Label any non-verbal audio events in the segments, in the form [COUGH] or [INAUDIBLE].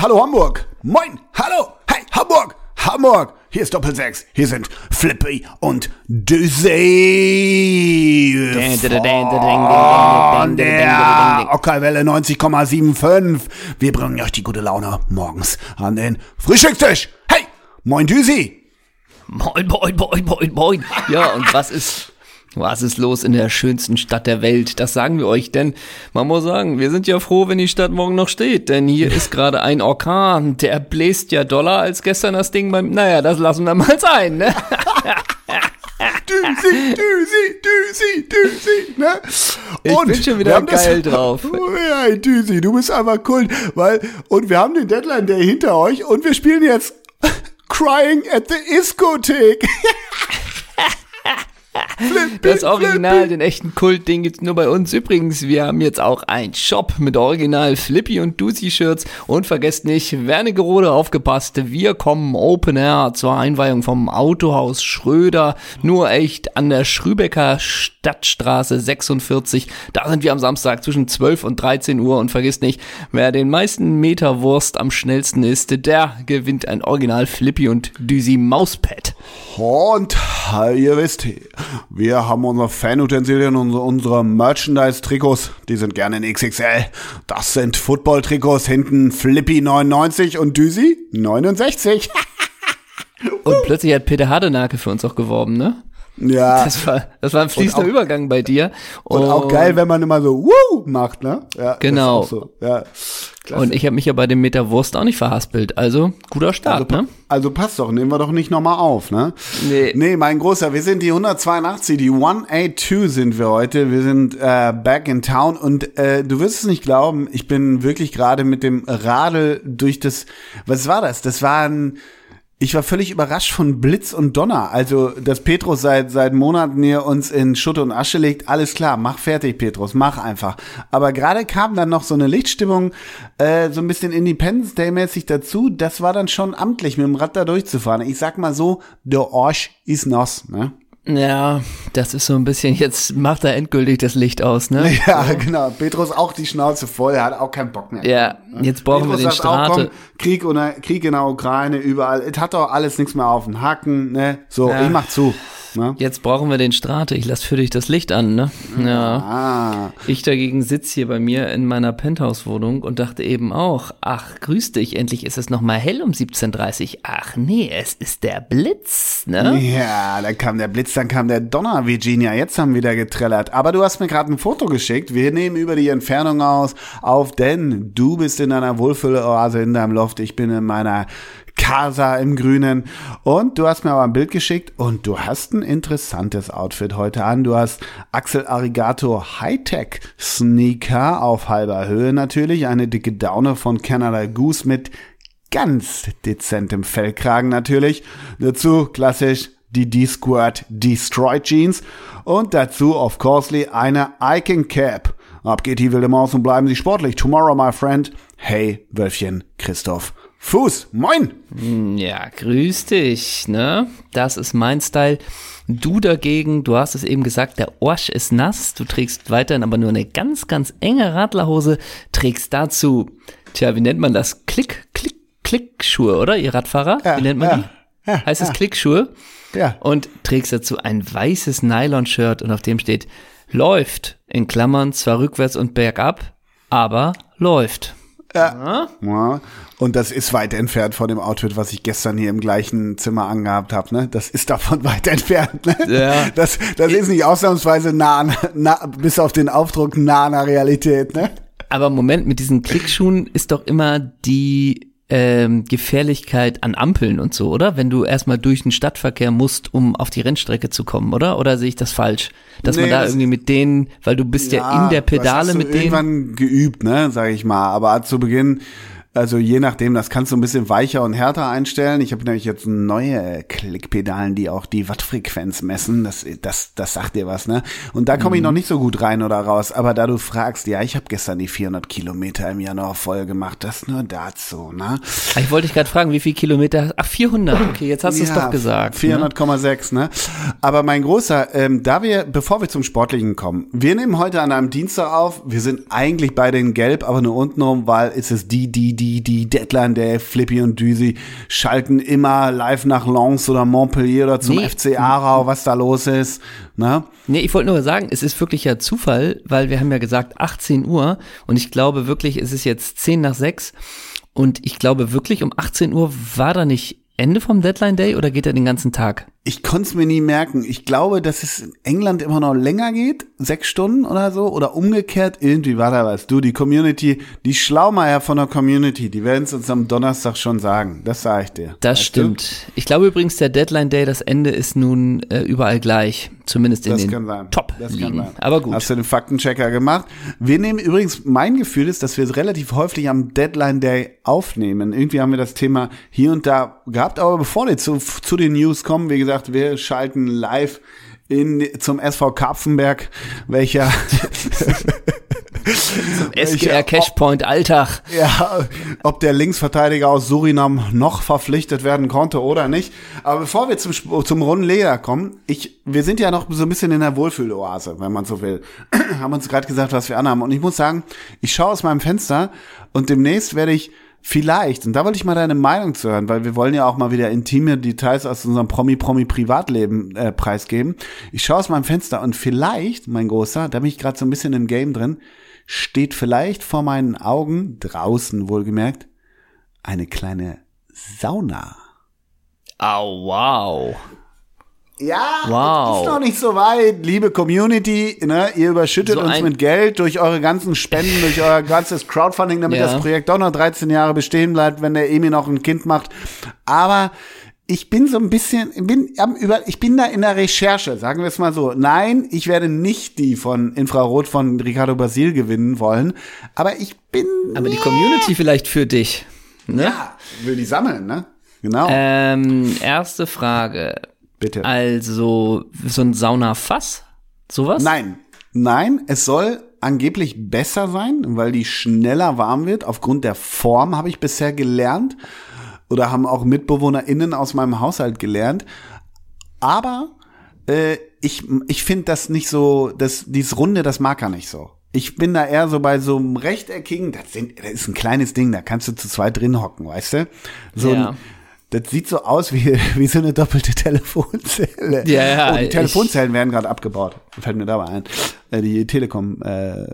Hallo Hamburg. Moin, hallo. Hey, Hamburg. Hamburg. Hier ist Doppelsechs. Hier sind Flippy und Düsey. Von der Ockerwelle 90,75. Wir bringen euch die gute Laune morgens an den Frühstückstisch. Hey, moin Düsi. Moin, moin, moin, moin, moin. Ja, und was ist, was ist los in der schönsten Stadt der Welt? Das sagen wir euch, denn man muss sagen, wir sind ja froh, wenn die Stadt morgen noch steht, denn hier ist gerade ein Orkan, der bläst ja doller als gestern das Ding beim, naja, das lassen wir mal sein, ne? [LAUGHS] Düsi, Düsi, Düsi, Düsi, ne? Ich bin schon wieder geil drauf. [LAUGHS] Oh, ja, Düsi, du bist einfach cool, weil, und wir haben den Deadline Day hinter euch und wir spielen jetzt [LAUGHS] Crying at the Iskothek. Das Original, Flippy. den echten Kult-Ding gibt's nur bei uns. Übrigens, wir haben jetzt auch einen Shop mit Original Flippy und Dusi-Shirts. Und vergesst nicht, Wernigerode aufgepasst, wir kommen Open Air zur Einweihung vom Autohaus Schröder. Nur echt an der Schrübecker Stadtstraße 46. Da sind wir am Samstag zwischen 12 und 13 Uhr. Und vergesst nicht, wer den meisten Meter Wurst am schnellsten ist, der gewinnt ein Original Flippy und Dusi Mauspad. Und ihr wisst, wir haben unsere Fanutensilien, unsere, unsere Merchandise-Trikots, die sind gerne in XXL. Das sind Football-Trikots, hinten Flippy 99 und Düsi 69. [LAUGHS] Und plötzlich hat Peter Hardenake für uns auch geworben, ne? Ja. [LAUGHS] Das war, das war ein fließender auch- Übergang bei dir. Und auch geil, wenn man immer so Woo macht, ne? Ja, Genau. So. Ja. Und ich habe mich ja bei dem Meter Wurst auch nicht verhaspelt. Also, guter also, Start, pa- ne? also passt doch, nehmen wir doch nicht nochmal auf, ne? Nee. Nee, mein Großer, wir sind die 182, die 182 sind wir heute. Wir sind äh, back in town und äh, du wirst es nicht glauben, ich bin wirklich gerade mit dem Radl durch das, was war das? Das war ein, ich war völlig überrascht von Blitz und Donner. Also, dass Petrus seit, seit Monaten hier uns in Schutt und Asche legt, alles klar, mach fertig, Petrus, mach einfach. Aber gerade kam dann noch so eine Lichtstimmung, äh, so ein bisschen Independence Day-mäßig dazu. Das war dann schon amtlich, mit dem Rad da durchzufahren. Ich sag mal so, der Orsch ist nass, ne? Ja, das ist so ein bisschen, jetzt macht er endgültig das Licht aus, ne? [LAUGHS] Ja, genau. Petrus auch die Schnauze voll, er hat auch keinen Bock mehr. Ja, jetzt brauchen wir Petrus den sagt auch, Strate. komm, Krieg, oder, Krieg in der Ukraine, überall. Es hat doch alles nichts mehr auf den Haken, ne? So, Ja. ich mach zu. Ne? Jetzt brauchen wir den Strate. Ich lass für dich das Licht an, ne? Ja. Ah, Ich dagegen sitz hier bei mir in meiner Penthouse-Wohnung und dachte eben auch, ach, grüß dich, endlich ist es noch mal hell um 17.30 Uhr. Ach nee, es ist der Blitz, ne? ja, dann kam der Blitz, dann kam der Donner, Virginia. Jetzt haben wir wieder getrellert. Aber du hast mir gerade ein Foto geschickt. Wir nehmen über die Entfernung aus auf, denn du bist in einer Wohlfühloase in deinem Loft. Ich bin in meiner Casa im Grünen. Und du hast mir aber ein Bild geschickt und du hast ein interessantes Outfit heute an. Du hast Axel Arigato Hightech Sneaker auf halber Höhe natürlich. Eine dicke Daune von Canada Goose mit ganz dezentem Fellkragen natürlich. Dazu klassisch die D-Squirt Destroy Jeans und dazu of coursely eine Icon Cap. Ab geht die wilde Maus und bleiben Sie sportlich. Tomorrow, my friend. Hey, Wölfchen, Christoph. Fuß, moin! Ja, grüß dich, ne? Das ist mein Style. Du dagegen, du hast es eben gesagt, der Orsch ist nass. Du trägst weiterhin aber nur eine ganz, ganz enge Radlerhose. Trägst dazu, tja, wie nennt man das? Klick, Klick, Klickschuhe, oder? Ihr Radfahrer? Ja, wie nennt man ja, die? Ja, heißt es ja. Klickschuhe? Ja. Und trägst dazu ein weißes Nylon-Shirt und auf dem steht, läuft, in Klammern, zwar rückwärts und bergab, aber läuft. Ja. Und das ist weit entfernt von dem Outfit, was ich gestern hier im gleichen Zimmer angehabt habe. Ne? Das ist davon [LAUGHS] weit entfernt. Ne? Ja. Das, das ist nicht ausnahmsweise nah, an, nah, bis auf den Aufdruck nah an der Realität. Ne? Aber Moment, mit diesen Klickschuhen ist doch immer die ähm, Gefährlichkeit an Ampeln und so, oder? Wenn du erstmal durch den Stadtverkehr musst, um auf die Rennstrecke zu kommen, oder? Oder sehe ich das falsch? Dass man Nee, da das- irgendwie mit denen, weil du bist ja, in der das hast Pedale du mit denen. irgendwann geübt, ne, sag ich mal. Aber zu Beginn, also je nachdem, das kannst du ein bisschen weicher und härter einstellen. Ich habe nämlich jetzt neue Klickpedalen, die auch die Wattfrequenz messen. Das, das, das sagt dir was, ne? Und da komme ich Mhm. noch nicht so gut rein oder raus. Aber da du fragst, ja, ich habe gestern die 400 Kilometer im Januar voll gemacht. Das nur dazu, ne? Ah, Ich wollte dich gerade fragen, wie viel Kilometer? Ach, 400. Okay, jetzt hast du es doch gesagt. ne? 400,6, ne? Aber mein Großer, ähm, da wir, bevor wir zum Sportlichen kommen, wir nehmen heute an einem Dienstag auf. Wir sind eigentlich beide in Gelb, aber nur untenrum, weil es ist die, die, die, die, die Deadline Day, Flippy und Düsi schalten immer live nach Lens oder Montpellier oder zum Nee. FC Aarau, was da los ist. Ne? Nee, ich wollte nur sagen, es ist wirklich ja Zufall, weil wir haben ja gesagt 18 Uhr und ich glaube wirklich, es ist jetzt 10 nach 6 und ich glaube wirklich um 18 Uhr war da nicht Ende vom Deadline Day oder geht er den ganzen Tag? Ich konnte es mir nie merken. Ich glaube, dass es in England immer noch länger geht, sechs Stunden oder so, oder umgekehrt. Irgendwie war da was. Du, die Community, die Schlaumeier von der Community, die werden es uns am Donnerstag schon sagen. Das sage ich dir. Das Weißt stimmt. Ich glaube übrigens, der Deadline Day, das Ende ist nun äh, überall gleich, zumindest in Das den kann sein. top Das kann sein. Aber gut. Hast du den Faktenchecker gemacht? Wir nehmen übrigens, mein Gefühl ist, dass wir es relativ häufig am Deadline Day aufnehmen. Irgendwie haben wir das Thema hier und da gehabt. Aber bevor wir zu, zu den News kommen, wie gesagt, wir schalten live in, zum SV Karpfenberg, welcher SGR Cashpoint Alltag. Ja, ob der Linksverteidiger aus Surinam noch verpflichtet werden konnte oder nicht. Aber bevor wir zum, zum runden Leder kommen, ich, wir sind ja noch so ein bisschen in der Wohlfühloase, wenn man so will. [CLEARS THROAT] haben uns gerade gesagt, was wir anhaben. Und ich muss sagen, ich schaue aus meinem Fenster und demnächst werde ich vielleicht, und da wollte ich mal deine Meinung zu hören, weil wir wollen ja auch mal wieder intime Details aus unserem Promi-Promi-Privatleben äh, preisgeben. Ich schaue aus meinem Fenster und vielleicht, mein Großer, da bin ich gerade so ein bisschen im Game drin, steht vielleicht vor meinen Augen, draußen wohlgemerkt, eine kleine Sauna. Au, wow. Ja, Wow. ist noch nicht so weit, liebe Community. Ne? Ihr überschüttet So uns mit Geld durch eure ganzen Spenden, durch euer [LAUGHS] ganzes Crowdfunding, damit Ja. das Projekt doch noch 13 Jahre bestehen bleibt, wenn der Emi noch ein Kind macht. Aber ich bin so ein bisschen, bin ich bin da in der Recherche, sagen wir es mal so. Nein, ich werde nicht die von Infrarot von Ricardo Basil gewinnen wollen, aber ich bin Aber die Community vielleicht für dich. Ne? ja, will die sammeln, ne? Genau. Ähm, erste Frage. Bitte. Also, so ein Saunafass? Sowas? Nein, nein, es soll angeblich besser sein, weil die schneller warm wird. Aufgrund der Form habe ich bisher gelernt oder haben auch MitbewohnerInnen aus meinem Haushalt gelernt. Aber äh, ich, ich finde das nicht so, das, dieses Runde, das mag er nicht so. Ich bin da eher so bei so einem rechteckigen, das, sind, das ist ein kleines Ding, da kannst du zu zweit drin hocken, weißt du? So Ja. ein, das sieht so aus wie, [LAUGHS] wie so eine doppelte Telefonzelle. Ja, ja, oh, die ich- Telefonzellen werden gerade abgebaut. Fällt mir dabei ein. Äh, die Telekom äh.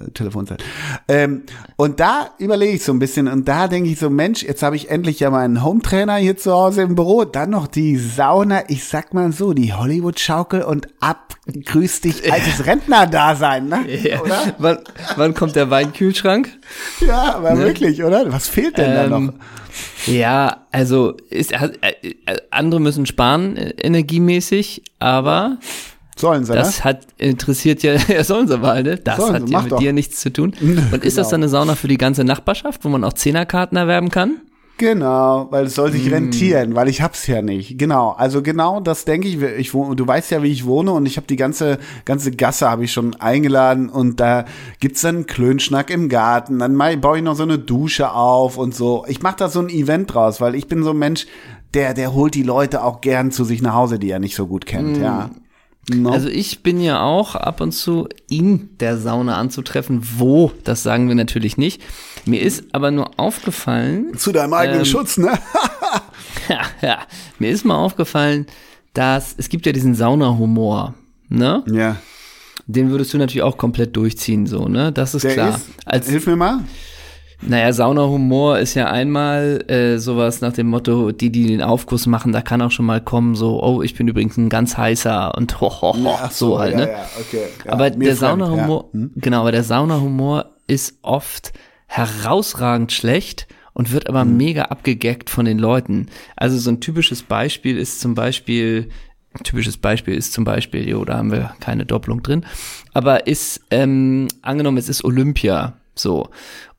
Ähm, und da überlege ich so ein bisschen und da denke ich so, Mensch, jetzt habe ich endlich ja meinen Hometrainer hier zu Hause im Büro, dann noch die Sauna, ich sag mal so, die Hollywood-Schaukel und ab, grüß dich, altes Rentner-Dasein, ne? Ja. Oder? Wann, wann kommt der Weinkühlschrank? Ja, aber wirklich, oder? Was fehlt denn da Ähm, noch? Ja, also ist, äh, äh, andere müssen sparen äh, energiemäßig, aber Sollen sie, ne? das hat interessiert ja, [LAUGHS] ja sollen sie mal, ne? Das Sollen sie, hat ja mach mit doch. dir nichts zu tun. [LAUGHS] Und ist das genau. dann eine Sauna für die ganze Nachbarschaft, wo man auch Zehnerkarten erwerben kann? Genau, weil es soll sich Hm. rentieren, weil ich hab's ja nicht. Genau, also genau das denke ich. Ich wohne, du weißt ja, wie ich wohne und ich habe die ganze ganze Gasse habe ich schon eingeladen und da gibt's dann einen Klönschnack im Garten. Dann baue ich noch so eine Dusche auf und so. Ich mache da so ein Event draus, weil ich bin so ein Mensch, der der holt die Leute auch gern zu sich nach Hause, die er nicht so gut kennt. Ja. No. Also ich bin ja auch ab und zu in der Sauna anzutreffen. Wo, das sagen wir natürlich nicht. Mir ist aber nur aufgefallen, zu deinem eigenen ähm, Schutz, ne? [LAUGHS] ja, ja, mir ist mal aufgefallen, dass es gibt ja diesen Saunahumor, ne? ja. Den würdest du natürlich auch komplett durchziehen, so, ne? Das ist Der klar. ist. Als, Hilf mir mal. Naja, Saunahumor ist ja einmal äh, sowas nach dem Motto, die, die den Aufguss machen, da kann auch schon mal kommen, so, oh, ich bin übrigens ein ganz heißer und ho, ho, ho, Ach so, halt, ja, ne? Ja, okay. Ja, aber der Saunahumor, Ja. Hm? genau, aber der Saunahumor ist oft herausragend schlecht und wird aber Hm. mega abgegackt von den Leuten. Also so ein typisches Beispiel ist zum Beispiel, typisches Beispiel ist zum Beispiel, jo, da haben wir keine Doppelung drin, aber ist, ähm, angenommen, es ist Olympia, so,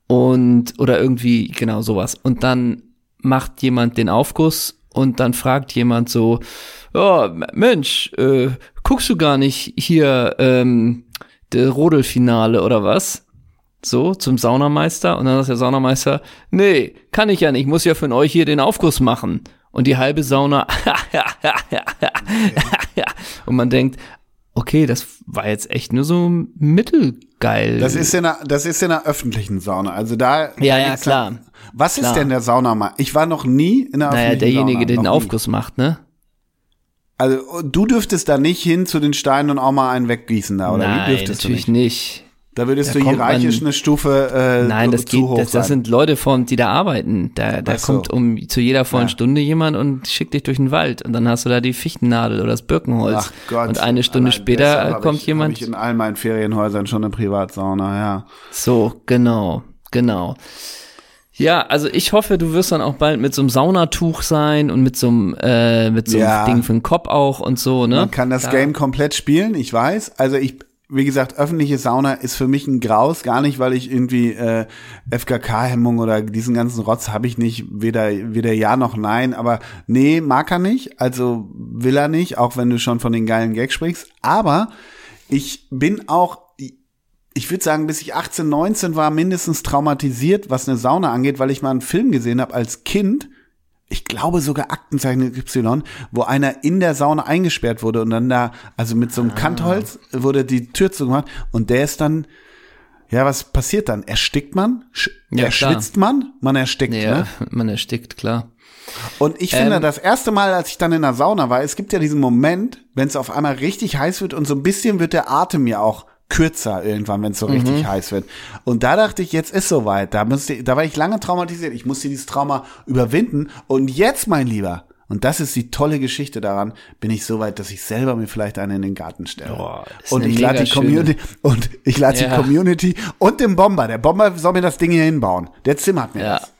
und, oder irgendwie, genau sowas, und dann macht jemand den Aufguss und dann fragt jemand so, ja, Mensch, äh, guckst du gar nicht hier ähm, der Rodelfinale oder was? So, zum Saunameister. Und dann sagt der Saunameister, nee, kann ich ja nicht, ich muss ja von euch hier den Aufguss machen. Und die halbe Sauna, [LAUGHS] und man denkt, okay, das war jetzt echt nur so mittelgut geil. Das ist in der, das ist in der öffentlichen Sauna. Also da. Ja, da ja, klar. dann- Was Klar. ist denn der Saunamann? Ich war noch nie in der naja, öffentlichen derjenige, Sauna. der den Noch nie. Aufguss macht, ne? Also du dürftest da nicht hin zu den Steinen und auch mal einen weggießen da, oder wie Nein, natürlich nicht? nicht. Da würdest Da du hierarchisch man- eine Stufe äh, Nein, das geht, das, das sind Leute von, die da arbeiten. Da, da so. kommt um zu jeder vollen Ja. Stunde jemand und schickt dich durch den Wald und dann hast du da die Fichtennadel oder das Birkenholz. Ach Gott. und eine Stunde Allein später kommt ich, jemand. Ich in all meinen Ferienhäusern schon eine Privatsauna, ja. So, genau, genau. Ja, also ich hoffe, du wirst dann auch bald mit so einem Saunatuch sein und mit so einem, äh, mit so einem Ja. Ding für den Kopf auch und so, ne? Man kann das Da- Game komplett spielen, ich weiß. Also ich, wie gesagt, öffentliche Sauna ist für mich ein Graus, gar nicht, weil ich irgendwie äh, FKK-Hemmung oder diesen ganzen Rotz habe ich nicht, weder, weder ja noch nein, aber nee, mag er nicht, also will er nicht, auch wenn du schon von den geilen Gags sprichst. Aber ich bin auch, ich würde sagen, bis ich 18, 19 war, mindestens traumatisiert, was eine Sauna angeht, weil ich mal einen Film gesehen habe als Kind, ich glaube sogar Aktenzeichen Y, wo einer in der Sauna eingesperrt wurde und dann da, also mit so einem Kantholz wurde die Tür zugemacht und der ist dann, ja, was passiert dann? Erstickt man? Sch Ja, klar. erschwitzt man? Man erstickt, Ja, ne? [LAUGHS] man erstickt, klar. Und ich finde, Ähm, das erste Mal, als ich dann in der Sauna war, es gibt ja diesen Moment, wenn es auf einmal richtig heiß wird und so ein bisschen wird der Atem ja auch kürzer irgendwann, wenn es so richtig Mhm. heiß wird. Und da dachte ich, jetzt ist soweit. Da, musste, da war ich lange traumatisiert. Ich musste dieses Trauma überwinden. Und jetzt, mein Lieber, und das ist die tolle Geschichte daran, bin ich so weit, dass ich selber mir vielleicht einen in den Garten stelle. Boah, und ich lade die Community und ich lade Ja. die Community und den Bomber. Der Bomber soll mir das Ding hier hinbauen. Der zimmert mir Ja. das.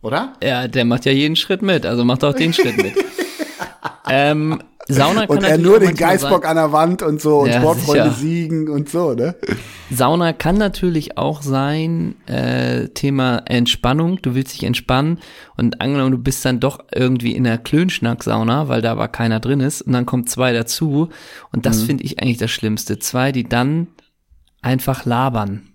Oder? Ja, der macht ja jeden Schritt mit, also macht auch den Schritt mit. [LAUGHS] ähm, Sauna kann Und er natürlich nur auch den Geißbock an der Wand und so und Ja, Sportfreunde sicher. siegen und so, ne? Sein, Sauna kann natürlich auch sein, äh, Thema Entspannung, du willst dich entspannen und angenommen, du bist dann doch irgendwie in der Klönschnack-Sauna, weil da aber keiner drin ist und dann kommen zwei dazu und Mhm. das finde ich eigentlich das Schlimmste. Zwei, die dann einfach labern.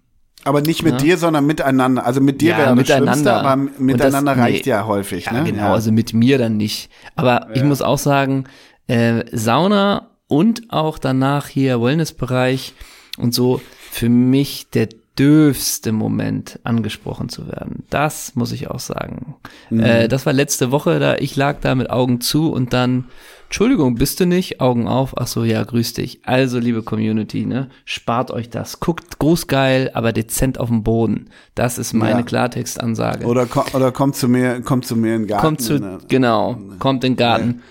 Aber nicht mit dir, sondern miteinander. Also mit dir Ja, wäre das Schlimmste, miteinander. aber miteinander das- reicht nee. ja häufig, Ja, ne? genau, also mit mir dann nicht. Aber ich muss auch sagen, äh, Sauna und auch danach hier Wellnessbereich und so für mich der dürfste Moment angesprochen zu werden. Das muss ich auch sagen. Mhm. Äh, das war letzte Woche, da ich lag da mit Augen zu und dann Entschuldigung, bist du nicht? Augen auf. Ach so, ja, grüß dich. Also, liebe Community, ne, spart euch das. Guckt großgeil, aber dezent auf dem Boden. Das ist meine Ja. Klartextansage. Oder, ko- oder kommt zu mir, kommt zu mir in den Garten. Kommt zu, ne? genau, kommt in den Garten.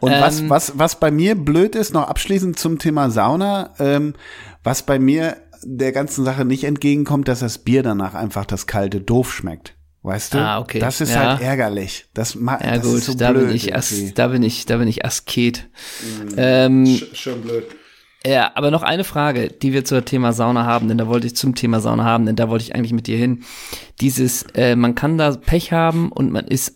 Und was, Ähm, was, was bei mir blöd ist, noch abschließend zum Thema Sauna, ähm, was bei mir der ganzen Sache nicht entgegenkommt, dass das Bier danach einfach das kalte doof schmeckt. Weißt du? Ah, okay. Das ist Ja. halt ärgerlich. Das, ma Ja das gut, ist so da blöd bin ich As, da bin ich, da bin ich Asket. Ähm, Schon blöd. ja, aber noch eine Frage, die wir zum Thema Sauna haben, denn da wollte ich zum Thema Sauna haben, denn da wollte ich eigentlich mit dir hin. Dieses, äh, man kann da Pech haben und man ist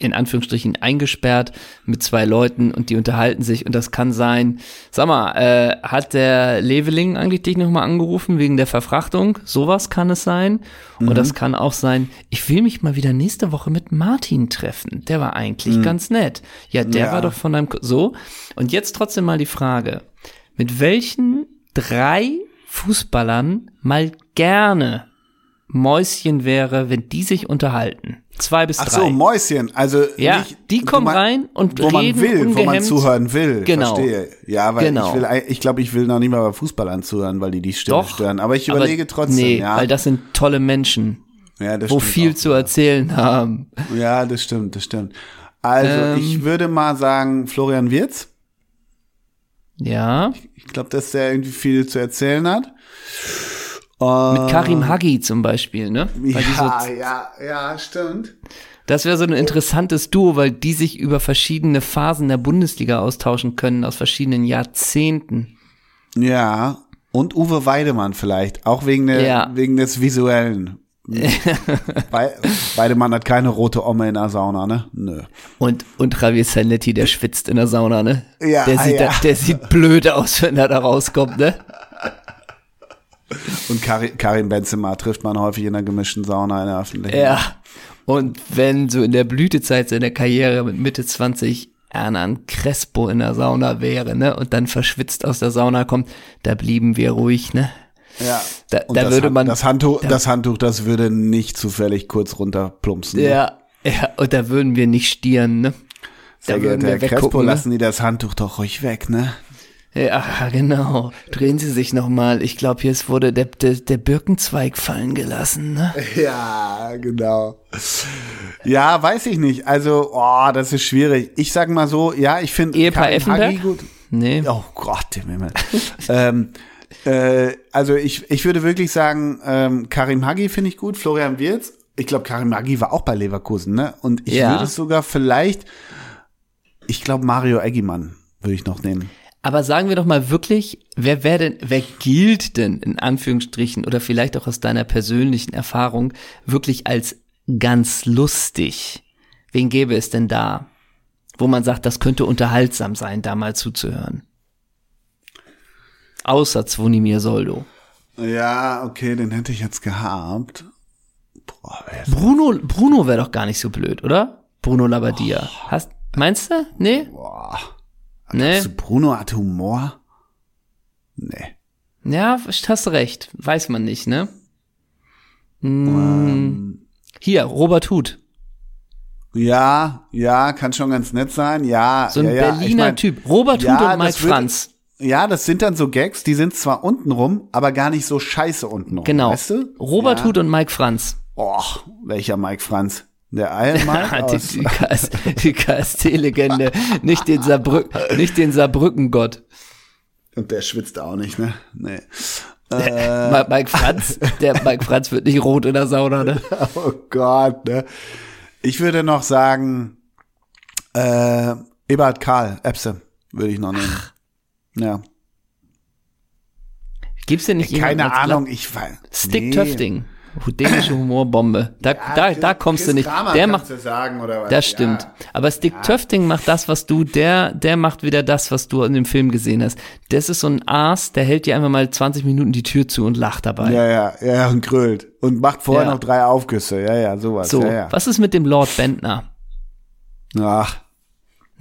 in Anführungsstrichen eingesperrt mit zwei Leuten und die unterhalten sich und das kann sein, sag mal, äh, hat der Leveling eigentlich dich nochmal angerufen wegen der Verfrachtung? Sowas kann es sein. Und das kann auch sein, ich will mich mal wieder nächste Woche mit Martin treffen. Der war eigentlich ganz nett. Ja, der Ja. war doch von deinem, Ko- so. Und jetzt trotzdem mal die Frage, mit welchen drei Fußballern mal gerne Mäuschen wäre, wenn die sich unterhalten? Zwei bis Ach drei. so, Mäuschen. Also Ja, nicht, die kommen man, rein und wo man reden will, wo man ungehemmt. zuhören will. Genau. Verstehe. Ja, weil Genau. ich will, ich glaube, ich will noch nicht mal bei Fußballern zuhören, weil die die Stimme Doch, stören. Aber ich überlege trotzdem. Nee, ja. weil das sind tolle Menschen, ja, das wo viel auch. zu erzählen haben. Ja, das stimmt, das stimmt. Also Ähm. ich würde mal sagen Florian Wirz. Ja, Ich glaube, dass der irgendwie viel zu erzählen hat. Mit Karim Hagi zum Beispiel, ne? Weil die so, Ja, ja, ja, stimmt. das wäre so ein interessantes Duo, weil die sich über verschiedene Phasen der Bundesliga austauschen können, aus verschiedenen Jahrzehnten. Ja. Und Uwe Weidemann vielleicht, auch wegen, der, Ja. wegen des Visuellen. [LAUGHS] Wei- Weidemann hat keine rote Omme in der Sauna, ne? Nö. Und, und Javier Zanetti, der schwitzt in der Sauna, ne? Ja, der sieht, ja. Da, der sieht blöd aus, wenn er da rauskommt, ne? Und Karim, Karim Benzema trifft man häufig in der gemischten Sauna in der öffentlichen. Ja. Und wenn so in der Blütezeit seiner Karriere mit Mitte 20 Hernan Crespo in der Sauna wäre, ne, und dann verschwitzt aus der Sauna kommt, da blieben wir ruhig, ne? Ja. Da, Und da das würde man. Das Handtuch, das Handtuch, das würde nicht zufällig kurz runterplumpsen. ne? ja, ja, und da würden wir nicht stieren, ne? Sehr da würden geehrter Herr wir Crespo. Ne? lassen Sie das Handtuch doch ruhig weg, ne? Ja, genau. Drehen Sie sich nochmal. Ich glaube, hier ist- wurde der, der, der Birkenzweig fallen gelassen, ne? [LAUGHS] Ja, genau. Ja, weiß ich nicht. Also, oh, das ist schwierig. Ich sag mal so, ja, ich finde Ehepaar Effenberg? Hagi gut. Nee. Oh Gott, im Himmel. [LAUGHS] ähm, äh, also ich, ich würde wirklich sagen, ähm, Karim Hagi finde ich gut, Florian Wirz. Ich glaube, Karim Hagi war auch bei Leverkusen, ne? Und ich Ja. würde sogar vielleicht, ich glaube, Mario Eggimann würde ich noch nehmen. Aber sagen wir doch mal wirklich, wer wer denn, wer gilt denn in Anführungsstrichen oder vielleicht auch aus deiner persönlichen Erfahrung wirklich als ganz lustig? Wen gäbe es denn da, wo man sagt, das könnte unterhaltsam sein, da mal zuzuhören? Außer Zvonimir Soldo. Ja, okay, den hätte ich jetzt gehabt. Boah, Bruno, Bruno wäre doch gar nicht so blöd, oder? Bruno Labbadia. Hast, meinst du? Nee? Boah. Nee? Bruno hat Humor? Nee. Ja, hast du recht. Weiß man nicht, ne? Hm, Ähm, hier, Robert Huth. ja, ja, kann schon ganz nett sein. Ja, So ein ja, ja. Berliner ich mein, Typ. Robert ja, Huth und Mike würde- Franz. Ja, das sind dann so Gags, die sind zwar unten rum, aber gar nicht so scheiße unten rum. Genau. Weißt du? Robert ja. Huth und Mike Franz. Oh, welcher Mike Franz? Der Iron Mike [LAUGHS] die, aus, die, die KSC-Legende. nicht den Saarbrück, nicht den Saarbrücken-Gott. Und der schwitzt auch nicht, ne? Nee. Ma- Mike Franz, der Mike Franz wird nicht rot in der Sauna, ne? [LAUGHS] Oh Gott, ne? Ich würde noch sagen, äh, Eberhard Karl, Epse, würde ich noch nehmen. Ja. Gibt's denn nicht Keine Ahnung, ich weiß. Stick nee. Dänische [COUGHS] Humorbombe. Da, da, da kommst du Chris nicht. Kramer Der macht, du sagen, oder was? das stimmt. Ja. Aber Stick Töfting macht das, was du, der, der macht wieder das, was du in dem Film gesehen hast. Das ist so ein Aas, der hält dir einfach mal 20 Minuten die Tür zu und lacht dabei. Ja, ja, ja, und grölt. Und macht vorher Ja. noch drei Aufgüsse. Ja, ja, sowas. so, ja, ja. was ist mit dem Lord Bentner? Ach,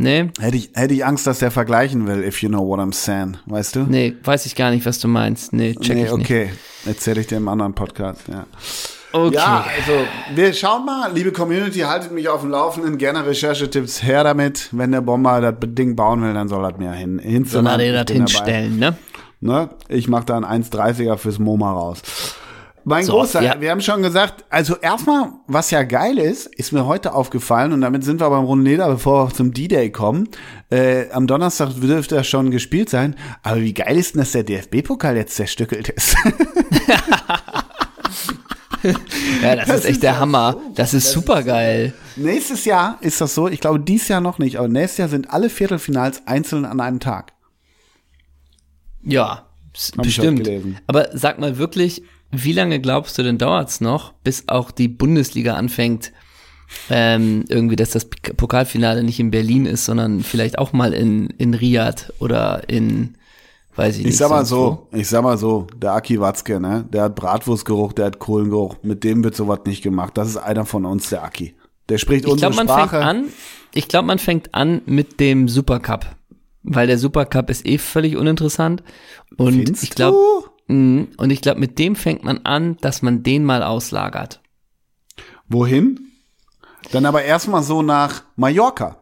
Nee, hätte ich, hätte ich Angst, dass der vergleichen will, if you know what I'm saying. Weißt du? nee, weiß ich gar nicht, was du meinst. Nee, check nee ich nicht. okay. Erzähle ich dir im anderen Podcast, ja. Okay. Ja, also wir schauen mal, liebe Community, haltet mich auf dem Laufenden, gerne Recherchetipps her damit. Wenn der Bomber das Ding bauen will, dann soll er mir hin, Soll hinzimmern. er dir das bin dabei. hinstellen, ne? Ne? Ich mache da einen 1,30er fürs MoMA raus. Mein So, Großer, ja. wir haben schon gesagt, also erstmal, was ja geil ist, ist mir heute aufgefallen und damit sind wir beim Runden Leder, bevor wir zum D-Day kommen. Äh, am Donnerstag dürfte er schon gespielt sein, aber wie geil ist denn, dass der DFB-Pokal jetzt zerstückelt ist? [LAUGHS] Ja, das, ist echt der Hammer. Das ist super geil. Nächstes Jahr ist das so, ich glaube dieses Jahr noch nicht, aber nächstes Jahr sind alle Viertelfinals einzeln an einem Tag. Ja, Hab bestimmt. Aber sag mal wirklich, wie lange glaubst du denn dauert's noch, bis auch die Bundesliga anfängt, ähm, irgendwie, dass das Pokalfinale nicht in Berlin ist, sondern vielleicht auch mal in, in Riyadh oder in, weiß ich nicht. Ich sag mal wo. so, ich sag mal so, der Aki Watzke, ne, der hat Bratwurstgeruch, der hat Kohlengeruch, mit dem wird sowas nicht gemacht. Das ist einer von uns, der Aki. Der spricht Ich unsere glaube, man Sprache. fängt an, ich glaube, man fängt an mit dem Supercup. Weil der Supercup ist eh völlig uninteressant. Und Findest ich glaube? Und ich glaube, mit dem fängt man an, dass man den mal auslagert. Wohin? Dann aber erstmal so nach Mallorca.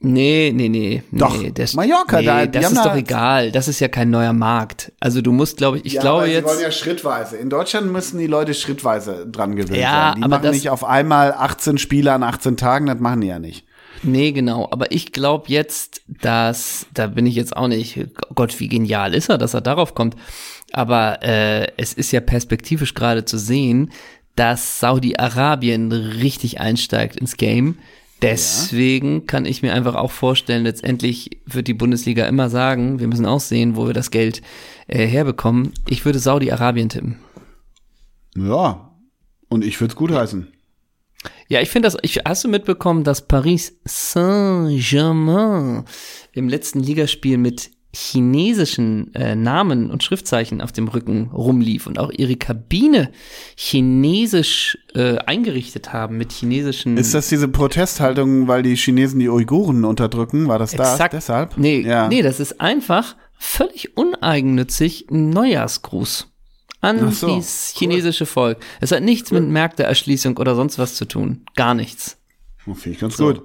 Nee, nee, nee. Doch, nee, das, Mallorca, nee, da- die das ist doch egal. Das ist ja kein neuer Markt. Also du musst, glaube ich, ich glaube aber jetzt. wollen ja schrittweise. In Deutschland müssen die Leute schrittweise dran gewöhnt Ja, sein. Die aber machen das- nicht auf einmal 18 Spiele an 18 Tagen, das machen die ja nicht. Nee, genau. Aber ich glaube jetzt, dass, da bin ich jetzt auch nicht, Gott, wie genial ist er, dass er darauf kommt. Aber äh, es ist ja perspektivisch gerade zu sehen, dass Saudi-Arabien richtig einsteigt ins Game. Deswegen kann ich mir einfach auch vorstellen, letztendlich wird die Bundesliga immer sagen, wir müssen auch sehen, wo wir das Geld äh, herbekommen. Ich würde Saudi-Arabien tippen. Ja. Und ich würde es gut heißen. Ja, ich finde das, ich, hast du mitbekommen, dass Paris Saint-Germain im letzten Ligaspiel mit chinesischen äh, Namen und Schriftzeichen auf dem Rücken rumlief und auch ihre Kabine chinesisch äh, eingerichtet haben mit chinesischen Ist das diese Protesthaltung, weil die Chinesen die Uiguren unterdrücken? War das da? Exakt. Deshalb? Nee, ja. nee, das ist einfach völlig uneigennützig ein Neujahrsgruß. An so, das chinesische Volk. Es hat nichts mit Märkteerschließung oder sonst was zu tun. Gar nichts. Finde ich ganz gut.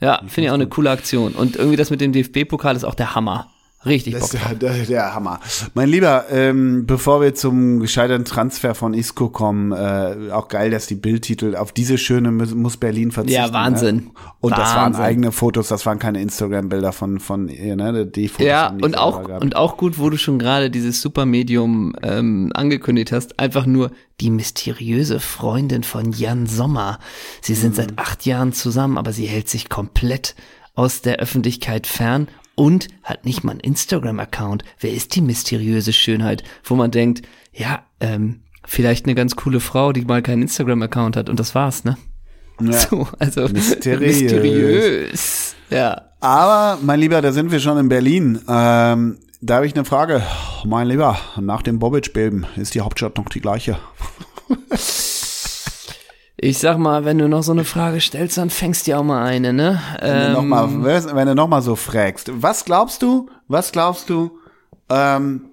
Ja, finde ich auch eine coole Aktion. Und irgendwie das mit dem DFB-Pokal ist auch der Hammer. Richtig Das Bock. ist der, der, der Hammer. Mein Lieber, ähm, bevor wir zum gescheiterten Transfer von Isco kommen, äh, auch geil, dass die Bildtitel auf diese schöne muss Berlin verzichten. Ja, Wahnsinn. Ne? Und das waren Wahnsinn. eigene Fotos, das waren keine Instagram-Bilder von, von ihr, ne? Die Fotos Ja, die und auch, und auch gut, wo du schon gerade dieses Supermedium ähm, angekündigt hast, einfach nur die mysteriöse Freundin von Jan Sommer. Sie sind seit acht Jahren zusammen, aber sie hält sich komplett aus der Öffentlichkeit fern und hat nicht mal einen Instagram-Account. Wer ist die mysteriöse Schönheit, wo man denkt, ja, ähm, vielleicht eine ganz coole Frau, die mal keinen Instagram-Account hat und das war's, ne? Ja. So, also Mysteriös. mysteriös. Ja. Aber, mein Lieber, da sind wir schon in Berlin. Ähm, da habe ich eine Frage. Mein Lieber, nach dem Bobic-Beben ist die Hauptstadt noch die gleiche? [LAUGHS] Ich sag mal, wenn du noch so eine Frage stellst, dann fängst du ja auch mal eine, ne? Wenn du Ähm, noch mal, wenn du noch mal so fragst, was glaubst du, was glaubst du, ähm,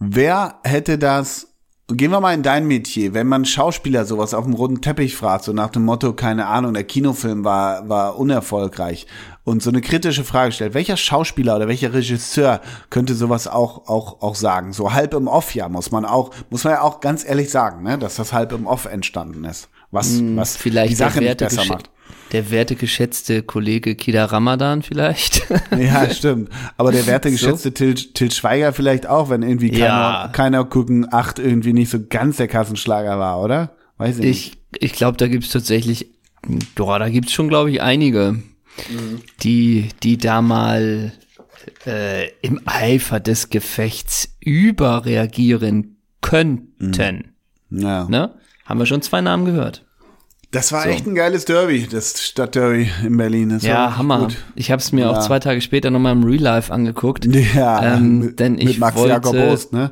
wer hätte das, gehen wir mal in dein Metier, wenn man Schauspieler sowas auf dem roten Teppich fragt, so nach dem Motto, keine Ahnung, der Kinofilm war, war unerfolgreich und so eine kritische Frage stellt, welcher Schauspieler oder welcher Regisseur könnte sowas auch, auch, auch sagen? So halb im Off, ja, muss man auch, muss man ja auch ganz ehrlich sagen, ne, dass das halb im Off entstanden ist. Was, was Hm, vielleicht die Sache nicht besser macht. Der wertegeschätzte Kollege Kida Ramadan vielleicht. [LAUGHS] Ja, stimmt. Aber der wertegeschätzte Till, Till Schweiger vielleicht auch, wenn irgendwie keiner, Ja. keiner gucken, acht irgendwie nicht so ganz der Kassenschlager war, oder? Weiß ich, nicht. ich ich glaube, da gibt's tatsächlich, boah, da gibt's schon, glaube ich, einige, die, die da mal äh, im Eifer des Gefechts überreagieren könnten. Ja. Ne? Haben wir schon zwei Namen gehört. Das war echt ein geiles Derby, das Stadtderby in Berlin. Das Ja, Hammer. Gut. Ich habe es mir Ja. auch zwei Tage später nochmal im Real Life angeguckt. Ja, Ähm, [LAUGHS] mit, denn ich mit Max wollte- Jakob Ost, ne?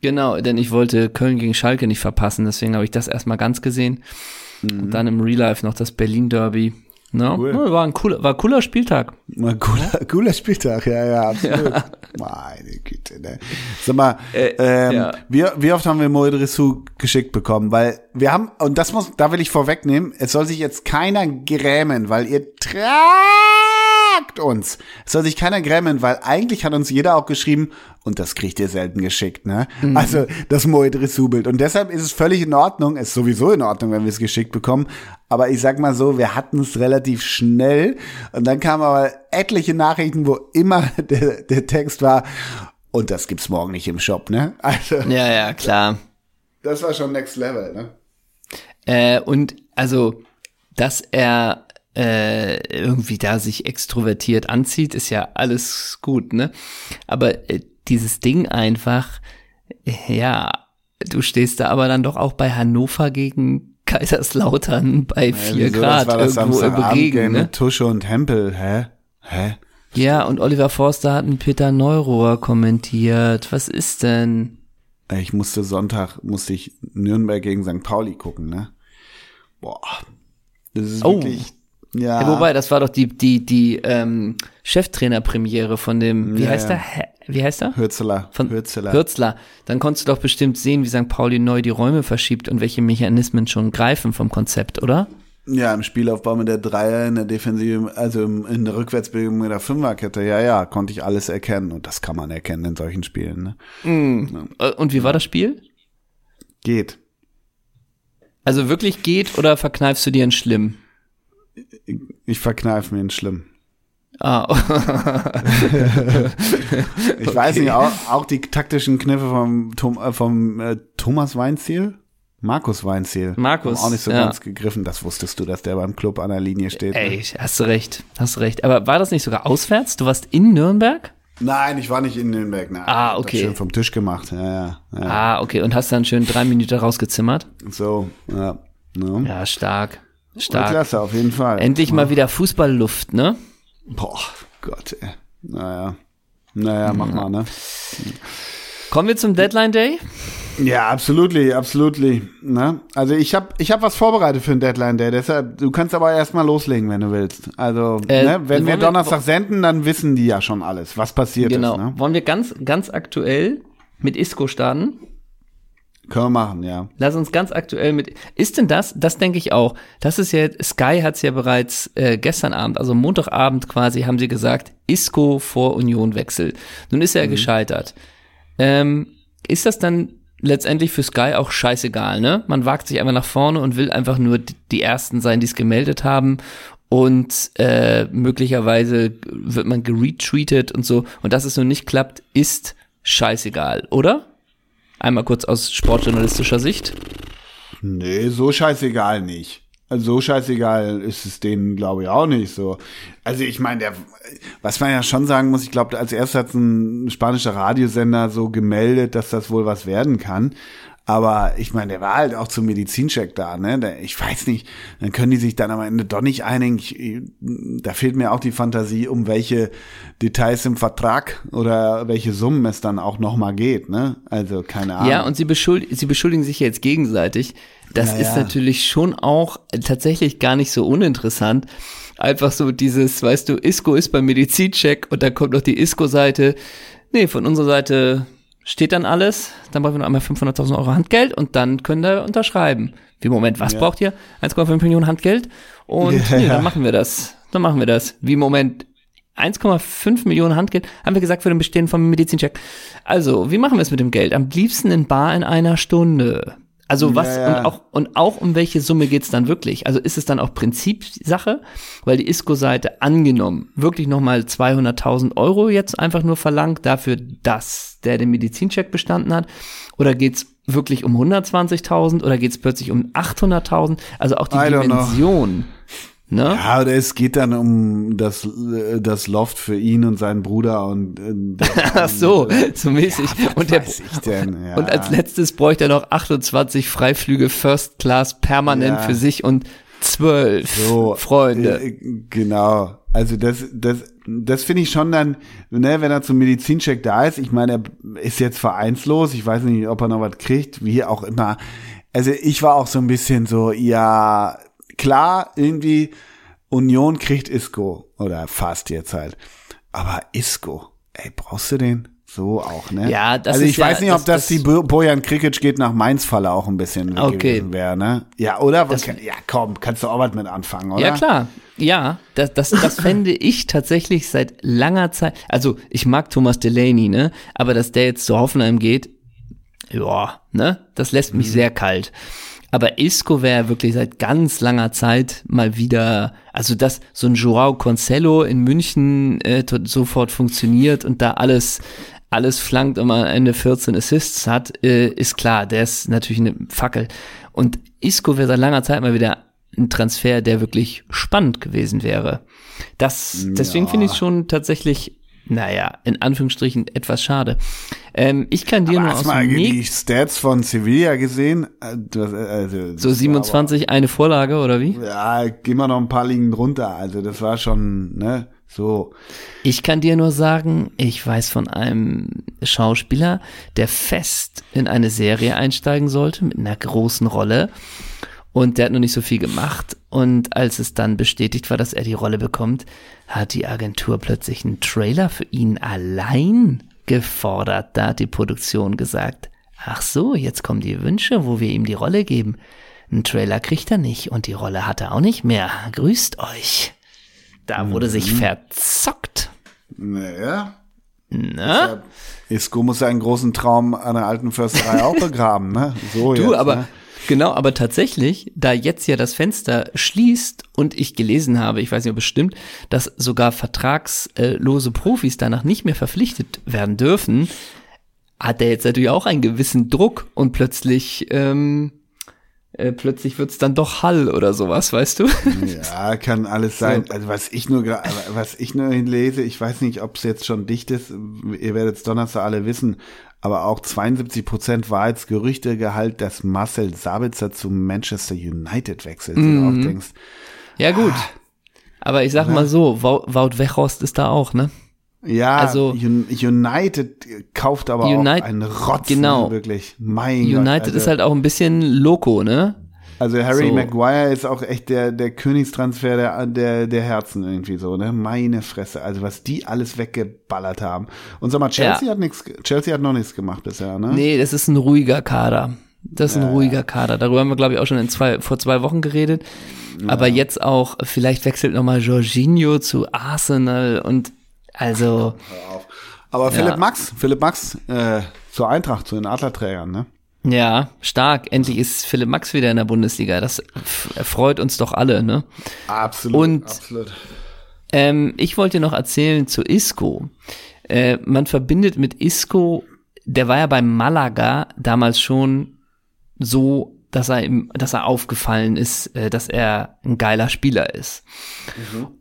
Genau, denn ich wollte Köln gegen Schalke nicht verpassen, deswegen habe ich das erstmal ganz gesehen. Und dann im Real Life noch das Berlin Derby. No? Cool. Ja, War ein cooler, war ein cooler Spieltag. Mal cooler, cooler Spieltag, ja, ja, absolut. Meine Güte, ne. Sag mal, Äh, ähm, ja. wie, wie oft haben wir Moed Rissou geschickt bekommen? Weil wir haben, und das muss, da will ich vorwegnehmen, es soll sich jetzt keiner grämen, weil ihr tragt uns. Es soll sich keiner grämen, weil eigentlich hat uns jeder auch geschrieben, und das kriegt ihr selten geschickt, ne? Mhm. Also das Moed Rissou-Bild. Und deshalb ist es völlig in Ordnung, ist sowieso in Ordnung, wenn wir es geschickt bekommen. Aber ich sag mal so, wir hatten es relativ schnell. Und dann kamen aber etliche Nachrichten, wo immer [LAUGHS] der, der Text war, und das gibt's morgen nicht im Shop, ne? Also, Ja, ja, klar. das war schon next level, ne? Äh, und also, dass er äh, irgendwie da sich extrovertiert anzieht, ist ja alles gut, ne? Aber äh, dieses Ding einfach, ja, du stehst da aber dann doch auch bei Hannover gegen [LAUGHS] Kaiserslautern bei vier Wieso? Grad das war das irgendwo im Regen, ne? Tusche und Hempel, hä? Hä? Ja, und Oliver Forster hat einen Peter Neurohr kommentiert. Was ist denn? Ich musste Sonntag, musste ich Nürnberg gegen St. Pauli gucken, ne? Boah. Das ist Oh. wirklich, ja. Ja, wobei, das war doch die, die, die ähm, Cheftrainer-Premiere von dem, wie Ja, heißt ja. er? Hä? Wie heißt er? Hürzeler. Von Hürzeler. Hürzler. Dann konntest du doch bestimmt sehen, wie St. Pauli neu die Räume verschiebt und welche Mechanismen schon greifen vom Konzept, oder? Ja, im Spielaufbau mit der Dreier, in der Defensive, also im, in der Rückwärtsbewegung mit der Fünferkette, ja, ja, konnte ich alles erkennen. Und das kann man erkennen in solchen Spielen, ne? Äh, Und wie war das Spiel? Geht. Also wirklich geht oder verkneifst du dir ein Schlimm? Ich verkneife mir einen Schlimm. Ah, [LAUGHS] Ich weiß nicht, auch, auch die taktischen Kniffe vom, Tom, äh, vom äh, Thomas Weinziel? Markus Weinziel. Markus, Haben Auch nicht so ja. ganz gegriffen. Das wusstest du, dass der beim Club an der Linie steht. ey, Ne? hast du recht, hast du recht. Aber war das nicht sogar auswärts? Du warst in Nürnberg? Nein, ich war nicht in Nürnberg. Nein, Ah, Ich okay. Schön vom Tisch gemacht. Ja, ja. ja. Ah, okay. Und hast dann schön drei Minuten rausgezimmert? So, ja. Ne? Ja, stark. Stark. Klasse, auf jeden Fall. Endlich mal wieder Fußballluft, ne? Boah, Gott, ey. Naja. Naja, mach mal, ne? Kommen wir zum Deadline Day? Ja, absolutely, absolutely. Ne? Also ich habe ich hab was vorbereitet für den Deadline Day, deshalb, du kannst aber erstmal loslegen, wenn du willst. Also, Äh, ne, wenn wir wir- Donnerstag senden, dann wissen die ja schon alles, was passiert Genau. ist. Ne? Wollen wir ganz, ganz aktuell mit Isco starten? Können wir machen, ja. Lass uns ganz aktuell mit. Ist denn das? Das denke ich auch. Das ist ja. Sky hat es ja bereits äh, gestern Abend, also Montagabend quasi, haben sie gesagt, Isco vor Union Wechsel. Nun ist er mhm. gescheitert. Ähm, ist das dann letztendlich für Sky auch scheißegal, ne? Man wagt sich einfach nach vorne und will einfach nur die ersten sein, die es gemeldet haben und äh, möglicherweise wird man geretweetet und so. Und dass es nun nicht klappt, ist scheißegal, oder? Einmal kurz aus sportjournalistischer Sicht. Nee, so scheißegal nicht. Also so scheißegal ist es denen, glaube ich, auch nicht so. Also ich meine, was man ja schon sagen muss, ich glaube, als erstes hat ein spanischer Radiosender so gemeldet, dass das wohl was werden kann. Aber ich meine, der war halt auch zum Medizincheck da, ne? Ich weiß nicht, dann können die sich dann am Ende doch nicht einigen. Ich, da fehlt mir auch die Fantasie, um welche Details im Vertrag oder welche Summen es dann auch nochmal geht, ne? Also keine Ahnung. Ja, und sie, beschuld sie beschuldigen sich jetzt gegenseitig. Das naja. ist natürlich schon auch tatsächlich gar nicht so uninteressant. Einfach so dieses, weißt du, Isco ist beim Medizincheck und dann kommt noch die Isco-Seite. Nee, von unserer Seite steht dann alles, dann brauchen wir noch einmal 500.000 Euro Handgeld und dann können wir unterschreiben. Wie Moment, was ja. braucht ihr? 1,5 Millionen Handgeld? Und ja. nee, dann machen wir das. Dann machen wir das. Wie Moment, 1,5 Millionen Handgeld haben wir gesagt für den Bestehen vom Medizincheck. Also, wie machen wir es mit dem Geld? Am liebsten in bar in einer Stunde. Also was ja, ja. und auch und auch um welche Summe geht's dann wirklich? Also ist es dann auch Prinzipsache, weil die Isco-Seite angenommen wirklich nochmal 200.000 Euro jetzt einfach nur verlangt dafür, dass der den Medizincheck bestanden hat? Oder geht's wirklich um 120.000 oder geht's plötzlich um 800.000? Also auch die Dimension. Ne? Ja, oder es geht dann um das, das Loft für ihn und seinen Bruder und äh, [LAUGHS] Ach so, so mäßig. Ja, und, der, [LAUGHS] ja. und als letztes bräuchte er noch 28 Freiflüge First Class permanent ja. für sich und zwölf so, Freunde. Äh, genau. Also das, das, das finde ich schon dann, ne, wenn er zum Medizincheck da ist. Ich meine, er ist jetzt vereinslos. Ich weiß nicht, ob er noch was kriegt, wie auch immer. Also ich war auch so ein bisschen so, ja, klar, irgendwie Union kriegt Isco oder fast jetzt halt. Aber Isco, ey, brauchst du den? So auch, ne? Ja, das Also ich weiß ja, nicht, ob das, das die Bojan Krikic geht nach Mainz Falle auch ein bisschen okay. gewesen wäre, ne? Ja, oder? Das, ja, komm, kannst du auch was mit anfangen, oder? Ja, klar. Ja, das, das, das fände ich tatsächlich seit langer Zeit. Also, ich mag Thomas Delaney, ne? Aber dass der jetzt zu Hoffenheim geht, ja, ne? Das lässt mich mhm. sehr kalt. Aber Isco wäre wirklich seit ganz langer Zeit mal wieder, also dass so ein Joao Concello in München äh, sofort funktioniert und da alles alles flankt und am Ende 14 Assists hat, äh, ist klar, der ist natürlich eine Fackel. Und Isco wäre seit langer Zeit mal wieder ein Transfer, der wirklich spannend gewesen wäre. Das, deswegen ja. finde ich schon tatsächlich naja, in Anführungsstrichen etwas schade. Ähm, ich kann dir aber nur hast aus mal die Stats von Sevilla gesehen? Äh, das, also, so 27, aber, eine Vorlage oder wie? Ja, gehen wir noch ein paar Ligen drunter. Also das war schon, ne, so. Ich kann dir nur sagen, ich weiß von einem Schauspieler, der fest in eine Serie einsteigen sollte mit einer großen Rolle. Und der hat noch nicht so viel gemacht. Und als es dann bestätigt war, dass er die Rolle bekommt, hat die Agentur plötzlich einen Trailer für ihn allein gefordert. Da hat die Produktion gesagt, ach so, jetzt kommen die Wünsche, wo wir ihm die Rolle geben. Einen Trailer kriegt er nicht und die Rolle hat er auch nicht mehr. Grüßt euch. Da wurde mhm. sich verzockt. Naja. Na? Isco muss seinen großen Traum der alten Försterei auch begraben, ne? So du, jetzt, aber ne? Genau, aber tatsächlich, da jetzt ja das Fenster schließt und ich gelesen habe, ich weiß nicht, ob es stimmt, dass sogar vertragslose Profis danach nicht mehr verpflichtet werden dürfen, hat er jetzt natürlich auch einen gewissen Druck und plötzlich ähm, äh, plötzlich wird's dann doch Hall oder sowas, weißt du? [LAUGHS] Ja, kann alles sein. Also was ich nur was ich nur lese, ich weiß nicht, ob es jetzt schon dicht ist. Ihr werdet es Donnerstag alle wissen aber auch 72 Prozent Wahrheitsgerüchtegehalt, dass Marcel Sabitzer zu Manchester United wechselt. Mhm. Du auch denkst, ja gut, ah, aber ich sag ne? mal so, Wout Weghorst ist da auch, ne? Ja, also United kauft aber United, auch einen Rotz, genau. Ne, wirklich. Mein United Gott, also. ist halt auch ein bisschen Loco, ne? Also Harry So. Maguire ist auch echt der, der Königstransfer der, der, der Herzen irgendwie so, ne? Meine Fresse. Also was die alles weggeballert haben. Und sag mal, Chelsea Ja. hat nichts, Chelsea hat noch nichts gemacht bisher, ne? Nee, das ist ein ruhiger Kader. Das ist ein Ja, ruhiger Kader. Darüber haben wir, glaube ich, auch schon in zwei, vor zwei Wochen geredet. Aber jetzt auch, vielleicht wechselt nochmal Jorginho zu Arsenal und also, Aber Philipp Ja. Max, Philipp Max, äh, zur Eintracht, zu den Adlerträgern, ne? Ja, stark. Endlich ist Philipp Max wieder in der Bundesliga. Das f- freut uns doch alle, ne? Absolut. Und- absolut. Ähm, ich wollte noch erzählen zu Isco. Äh, man verbindet mit Isco, der war ja beim Malaga damals schon so, dass er, im, dass er aufgefallen ist, äh, dass er ein geiler Spieler ist.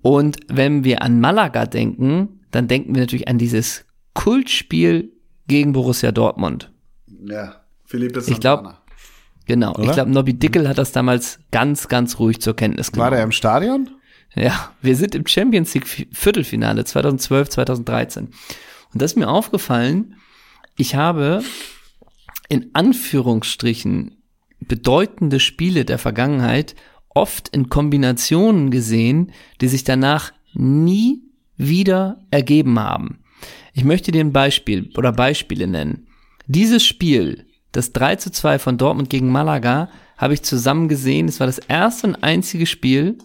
Und wenn wir an Malaga denken, dann denken wir natürlich an dieses Kultspiel gegen Borussia Dortmund. Ja. Philipp ist Ich glaub, Santana. Genau. Oder? Ich glaube, Nobby Dickel hat das damals ganz, ganz ruhig zur Kenntnis genommen. War der im Stadion? Ja, wir sind im Champions League Vi- Viertelfinale 2012, 2013. Und das ist mir aufgefallen, ich habe in Anführungsstrichen bedeutende Spiele der Vergangenheit oft in Kombinationen gesehen, die sich danach nie wieder ergeben haben. Ich möchte dir ein Beispiel oder Beispiele nennen. Dieses Spiel, das 3 zu 2 von Dortmund gegen Malaga, habe ich zusammen gesehen. Es war das erste und einzige Spiel,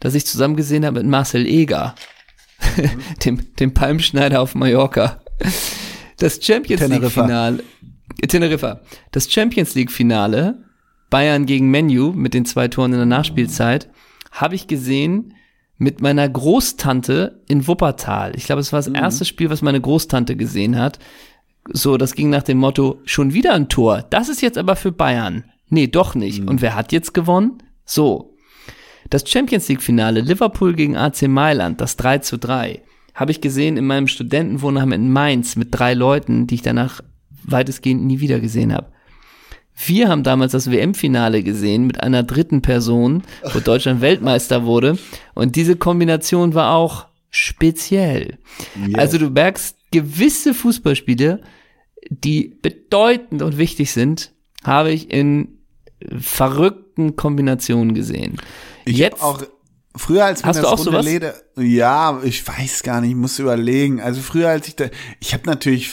das ich zusammen gesehen habe mit Marcel Eger, [LAUGHS] dem, dem Palmschneider auf Mallorca. Das Champions League. Finale, äh, Teneriffa. Das Champions League Finale, Bayern gegen Menu mit den zwei Toren in der Nachspielzeit, habe ich gesehen mit meiner Großtante in Wuppertal. Ich glaube, es war das erste Spiel, was meine Großtante gesehen hat. So, das ging nach dem Motto, schon wieder ein Tor. Das ist jetzt aber für Bayern. Nee, doch nicht. Und wer hat jetzt gewonnen? So. Das Champions League Finale Liverpool gegen AC Mailand, das 3 zu 3, habe ich gesehen in meinem Studentenwohnheim in Mainz mit drei Leuten, die ich danach weitestgehend nie wieder gesehen habe. Wir haben damals das WM-Finale gesehen mit einer dritten Person, wo Deutschland Weltmeister wurde. Und diese Kombination war auch speziell. Also du merkst, gewisse Fußballspiele, die bedeutend und wichtig sind, habe ich in verrückten Kombinationen gesehen. Ich Jetzt, auch früher als mir Hast du das auch runde sowas? Leder, ja, ich weiß gar nicht, ich muss überlegen. Also früher als ich da, ich habe natürlich,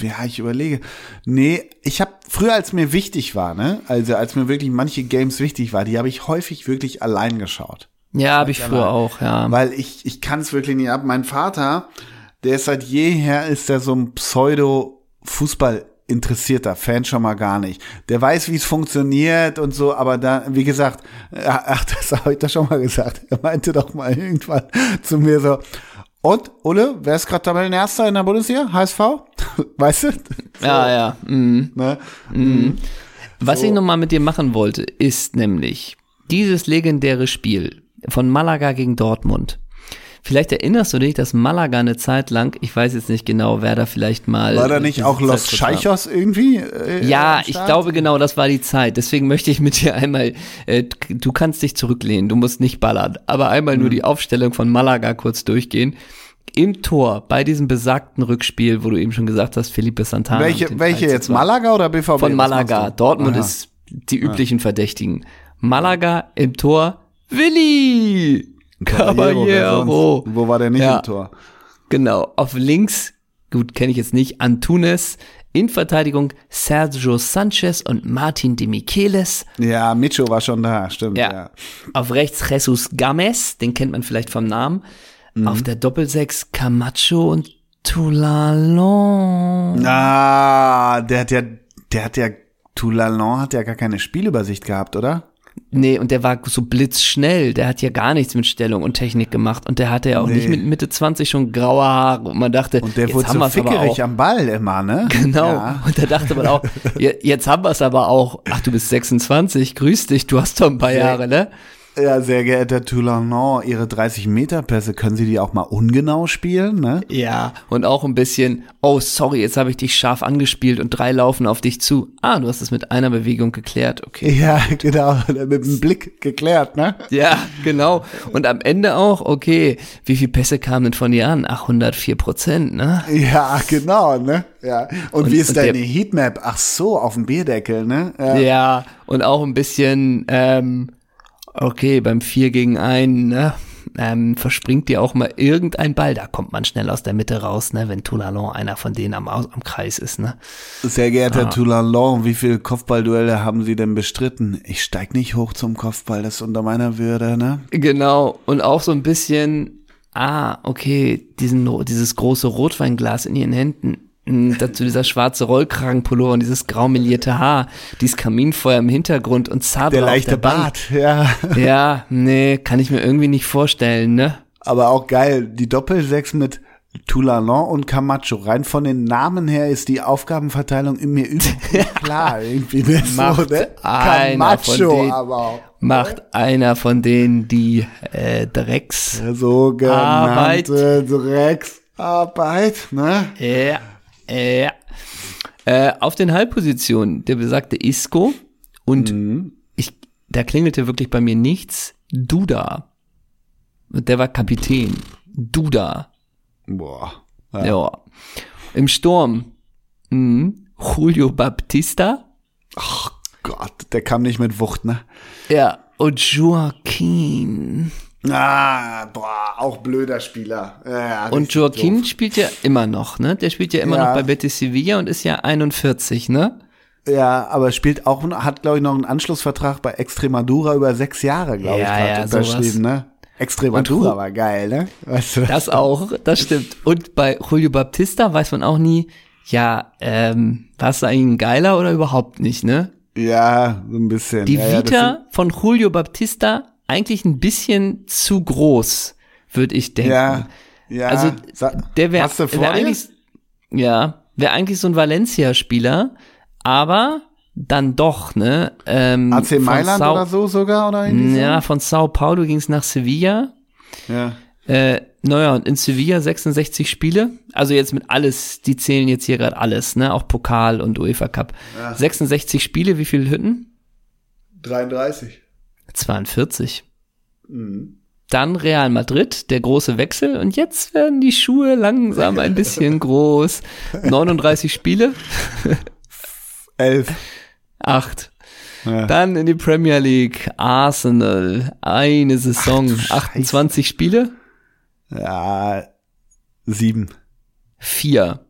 ja, ich überlege. Nee, ich habe früher als mir wichtig war, ne? Also als mir wirklich manche Games wichtig war, die habe ich häufig wirklich allein geschaut. Ja, habe ich früher auch, ja. Weil ich, ich kann es wirklich nicht ab. Mein Vater, der ist seit jeher, ist der so ein Pseudo-Fußball interessierter Fan schon mal gar nicht. Der weiß, wie es funktioniert und so, aber da, wie gesagt, ach, das habe ich doch schon mal gesagt. Er meinte doch mal irgendwann zu mir so, und, Ulle, wer ist gerade Tabellenerster in der Bundesliga? HSV? [LAUGHS] Weißt du? So, Ja, ja. Mhm. Ne? Was ich nochmal mit dir machen wollte, ist nämlich dieses legendäre Spiel von Malaga gegen Dortmund. Vielleicht erinnerst du dich, dass Malaga eine Zeit lang, ich weiß jetzt nicht genau, wer da vielleicht mal. War da nicht auch Los. Scheichos irgendwie? Äh, Ja, ich glaube genau, das war die Zeit. Deswegen möchte ich mit dir einmal, äh, du kannst dich zurücklehnen, du musst nicht ballern, aber einmal Mhm. nur die Aufstellung von Malaga kurz durchgehen. Im Tor, bei diesem besagten Rückspiel, wo du eben schon gesagt hast, Felipe Santana. Welche, welche 3 zu jetzt? 2. Malaga oder BVB? Von Malaga. Dortmund Aha. ist die üblichen Verdächtigen. Malaga im Tor, Willi! Caballero? Wo war der nicht Ja. im Tor? Genau, auf links, gut, kenne ich jetzt nicht, Antunes. In Verteidigung Sergio Sanchez und Martin de Micheles. Ja, Micho war schon da, stimmt. Ja. Ja. Auf rechts Jesus Games, den kennt man vielleicht vom Namen. Mhm. Auf der Doppelsechs Camacho und Toulalon. Ah, der hat ja, der hat ja, Toulalon hat ja gar keine Spielübersicht gehabt, oder? Nee, und der war so blitzschnell. Der hat ja gar nichts mit Stellung und Technik gemacht. Und der hatte ja auch Nee. nicht mit Mitte 20 schon graue Haare. Und man dachte, Und der jetzt wurde haben so fickerig am Ball immer, ne? Genau. Ja. Und da dachte man auch, je- [LAUGHS] jetzt haben wir es aber auch. Ach, du bist 26, grüß dich, du hast doch ein paar Jahre, ne? Ja, sehr geehrter Toulanon, Ihre 30-Meter-Pässe, können Sie die auch mal ungenau spielen, ne? Ja, und auch ein bisschen, oh, sorry, jetzt habe ich dich scharf angespielt und drei laufen auf dich zu. Ah, du hast es mit einer Bewegung geklärt, okay. Ja, genau, mit dem Blick geklärt, ne? Ja, genau. Und am Ende auch, okay, wie viele Pässe kamen denn von dir an? Ach, 104 Prozent, ne? Ja, genau, ne? Ja. Und, Und- wie ist und deine der- Heatmap? Ach so, auf dem Bierdeckel, ne? Ja. Ja, und auch ein bisschen, ähm, okay, beim 4 gegen 1, ne? Ähm, verspringt dir auch mal irgendein Ball, da kommt man schnell aus der Mitte raus, ne, wenn Toulalon einer von denen am, am Kreis ist, ne? Sehr geehrter Ah. Toulanon, wie viele Kopfballduelle haben Sie denn bestritten? Ich steig nicht hoch zum Kopfball, das ist unter meiner Würde, ne? Genau, und auch so ein bisschen, ah, okay, diesen, dieses große Rotweinglas in ihren Händen, dazu dieser schwarze Rollkragenpullover und dieses graumelierte Haar, dieses Kaminfeuer im Hintergrund und Zabel Der auf leichte der. Bart, ja. [LAUGHS] Ja, nee, kann ich mir irgendwie nicht vorstellen, ne? Aber auch geil, die Doppelsechs mit Toulanon und Camacho. Rein von den Namen her ist die Aufgabenverteilung in mir überhaupt [LAUGHS] klar. Irgendwie ne? so, Macht ne? einer von Camacho denen- aber auch. Macht einer von denen die äh, Drecks. So genannte Drecksarbeit, ne? Ja, ja. Äh, auf den Halbpositionen der besagte Isco und ich, da klingelte wirklich bei mir nichts. Duda. Und der war Kapitän. Duda. Boah. Ja. Im Sturm. Mhm. Julio Baptista. Gott, der kam nicht mit Wucht, ne? Ja. Und Joaquin. Ah, boah, auch blöder Spieler. Ja, Und Joaquin doof. spielt ja immer noch, ne? Der spielt ja immer Ja. noch bei Betis Sevilla und ist ja 41, ne? Ja, aber spielt auch, hat glaube ich noch einen Anschlussvertrag bei Extremadura über sechs Jahre, glaube Ja, ich, ja, unterschrieben, ne? Extremadura Und- war geil, ne? Weißt du? Das auch, das stimmt. Und bei Julio Baptista weiß man auch nie, ja, ähm, warst du eigentlich ein Geiler oder überhaupt nicht, ne? Ja, so ein bisschen. Die Vita von Julio Baptista eigentlich ein bisschen zu groß, würde ich denken. Ja, ja. Also der wäre wär eigentlich, ja, wäre eigentlich so ein Valencia-Spieler, aber dann doch, ne? Ähm, AC Mailand Sao- oder so sogar oder Ja, von Sao Paulo ging es nach Sevilla. Ja. Äh, naja, und in Sevilla 66 Spiele. Also jetzt mit alles, die zählen jetzt hier gerade alles, ne? Auch Pokal und UEFA Cup. 66 Spiele, wie viele Hütten? 33. 42. Dann Real Madrid, der große Wechsel. Und jetzt werden die Schuhe langsam ein bisschen [LAUGHS] groß. 39 Spiele, [LAUGHS] 11. 8. Ja. Dann in die Premier League, Arsenal, eine Saison, Ach du 28 Spiele, ja, 7. 4.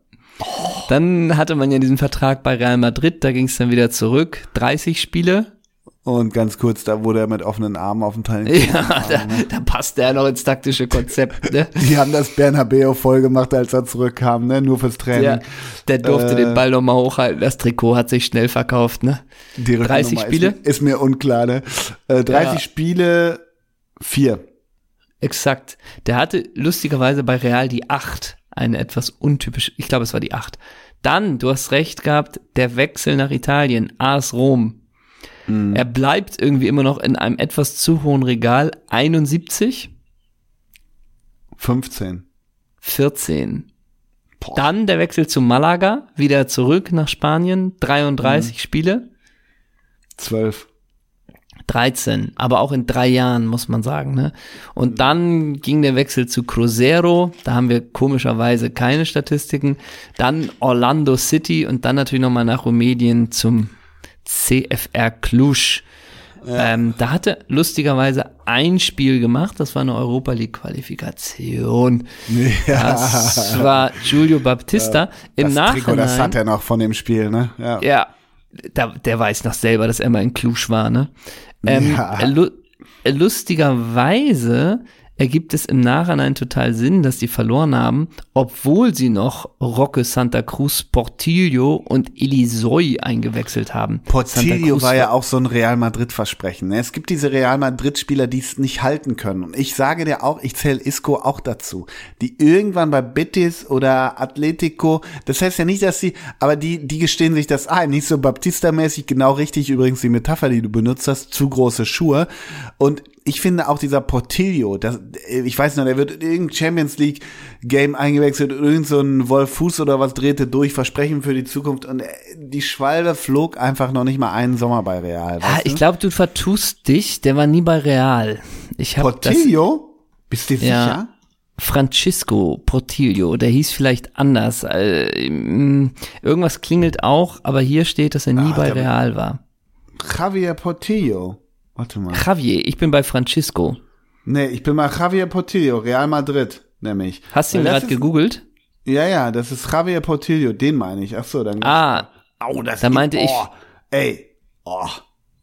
Dann hatte man ja diesen Vertrag bei Real Madrid, da ging es dann wieder zurück, 30 Spiele. Und ganz kurz, da wurde er mit offenen Armen auf dem Teil. Ja, [LAUGHS] da, da passt der noch ins taktische Konzept, ne? [LAUGHS] Die haben das Bernabeo voll gemacht, als er zurückkam, ne? Nur fürs Training. Der, der durfte Äh, den Ball nochmal hochhalten, das Trikot hat sich schnell verkauft, ne? Die 30 Rückennummer Spiele? Ist, mir- ist mir unklar, ne? Äh, 30 Ja. Spiele, 4. Exakt. Der hatte lustigerweise bei Real die 8. Eine etwas untypische, ich glaube, es war die 8. Dann, du hast recht gehabt, der Wechsel nach Italien, AS Rom. Er bleibt irgendwie immer noch in einem etwas zu hohen Regal. 71, 15. 14. Dann der Wechsel zu Malaga, wieder zurück nach Spanien, 33 Mhm. Spiele, 12. 13, aber auch in drei Jahren, muss man sagen. Ne? Und dann ging der Wechsel zu Cruzeiro, da haben wir komischerweise keine Statistiken. Dann Orlando City und dann natürlich nochmal nach Rumänien zum CFR Cluj. Ähm, da hatte lustigerweise ein Spiel gemacht, das war eine Europa League Qualifikation. Das [LAUGHS] war Giulio Baptista. Im das Trikot, Nachhinein. das hat er noch von dem Spiel, ne? Ja. Ja, da, der weiß noch selber, dass er mal in Cluj war, ne? Ähm, Ja. lu lustigerweise ergibt es im Nachhinein total Sinn, dass die verloren haben, obwohl sie noch Roque Santa Cruz, Portillo und Elisoi eingewechselt haben. Portillo war ja auch so ein Real Madrid-Versprechen. ne? Es gibt diese Real Madrid-Spieler, die es nicht halten können. Und ich sage dir auch, ich zähle Isco auch dazu. Die irgendwann bei Betis oder Atletico, das heißt ja nicht, dass sie, aber die, die gestehen sich das ein. Nicht so Baptista-mäßig, genau richtig übrigens die Metapher, die du benutzt hast, zu große Schuhe. Und ich finde auch dieser Portillo, das, ich weiß noch, der wird in irgendein Champions League Game eingewechselt, irgend so ein Wolf Fuß oder was drehte durch, Versprechen für die Zukunft und äh, die Schwalbe flog einfach noch nicht mal einen Sommer bei Real. Ah, ich glaube, du vertust dich, der war nie bei Real. Ich hab Portillo? Das, Bist du dir ja, sicher? Francisco Portillo, der hieß vielleicht anders. Äh, irgendwas klingelt auch, aber hier steht, dass er nie ah, bei Real war. Javier Portillo. Warte mal. Javier, ich bin bei Francisco. Nee, ich bin bei Javier Portillo, Real Madrid, nämlich. Hast du ihn gerade gegoogelt? Ja, ja, das ist Javier Portillo, den meine ich. Ach so, dann. Ah, oh, das da meinte oh, ich. Ey, oh,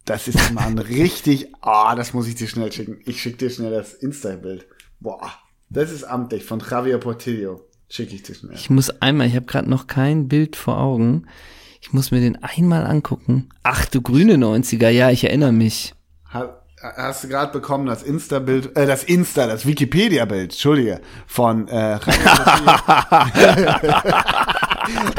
das ist mal ein [LAUGHS] richtig, ah, oh, das muss ich dir schnell schicken. Ich schick dir schnell das Insta-Bild. Boah. Das ist amtlich von Javier Portillo. Schicke ich dir schnell. Ich muss einmal, ich habe gerade noch kein Bild vor Augen. Ich muss mir den einmal angucken. Ach du grüne 90er, ja, ich erinnere mich. Hast du gerade bekommen das Insta-Bild, äh, das Insta, das Wikipedia-Bild, Entschuldige, von äh, [LAUGHS]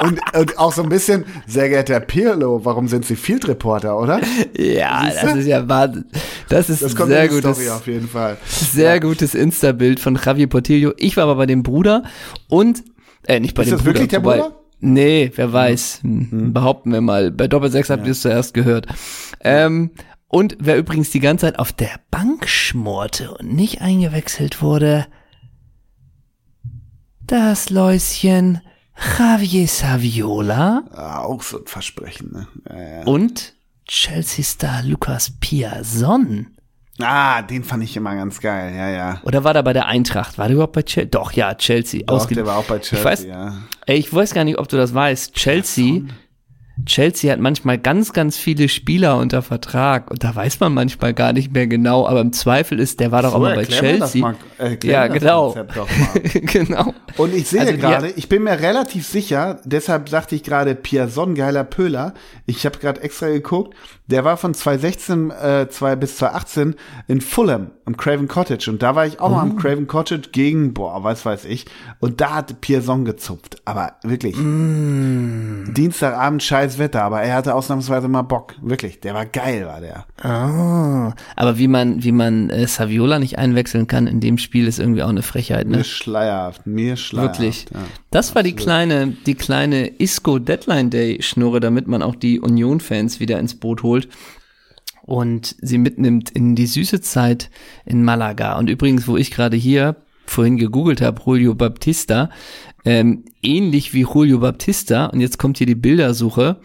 und, und auch so ein bisschen, sehr geehrter Pirlo, warum sind Sie Field Reporter, oder? Ja, das ist ja Wahnsinn. Das ist das kommt sehr gutes, Story auf jeden Fall. Sehr ja. gutes Insta-Bild von Javier Portillo. Ich war aber bei dem Bruder und, äh, nicht bei ist dem das Bruder. wirklich der wobei, Bruder? Nee, wer weiß. Mhm. Behaupten wir mal. Bei Doppel-6 habt ihr es zuerst gehört. Ähm, und wer übrigens die ganze Zeit auf der Bank schmorte und nicht eingewechselt wurde, das Läuschen Javier Saviola. Ja, auch so ein Versprechen, ne? Ja, ja. Und Chelsea-Star Lukas Piazon. Ah, den fand ich immer ganz geil, ja, ja. Oder war der bei der Eintracht? War der überhaupt bei Chelsea? Doch, ja, Chelsea. Doch, der war auch bei Chelsea, ich weiß, ja. Ey, ich weiß gar nicht, ob du das weißt. Chelsea Piazon. Chelsea hat manchmal ganz, ganz viele Spieler unter Vertrag und da weiß man manchmal gar nicht mehr genau, aber im Zweifel ist, der war doch so, auch mal bei Chelsea. Mal, ja, genau. [LAUGHS] genau. Und ich sehe also gerade, ich bin mir relativ sicher, deshalb sagte ich gerade Piazon, geiler Pöhler. Ich habe gerade extra geguckt, der war von 2016 äh, 2 bis 2018 in Fulham am Craven Cottage und da war ich auch oh. mal am Craven Cottage gegen, boah, was weiß ich, und da hat Piazon gezupft, aber wirklich. Mm. Dienstagabend scheiß Wetter, aber er hatte ausnahmsweise mal Bock, wirklich, der war geil, war der. Oh. Aber wie man, wie man äh, Saviola nicht einwechseln kann in dem Spiel ist irgendwie auch eine Frechheit, ne? Mir schleierhaft, mir schleierhaft. Wirklich. Ja, das absolut. war die kleine, die kleine Isco Deadline Day Schnurre, damit man auch die Union-Fans wieder ins Boot holt und sie mitnimmt in die süße Zeit in Malaga. Und übrigens, wo ich gerade hier vorhin gegoogelt habe, Julio Baptista, ähm, ähnlich wie Julio Baptista, und jetzt kommt hier die Bildersuche,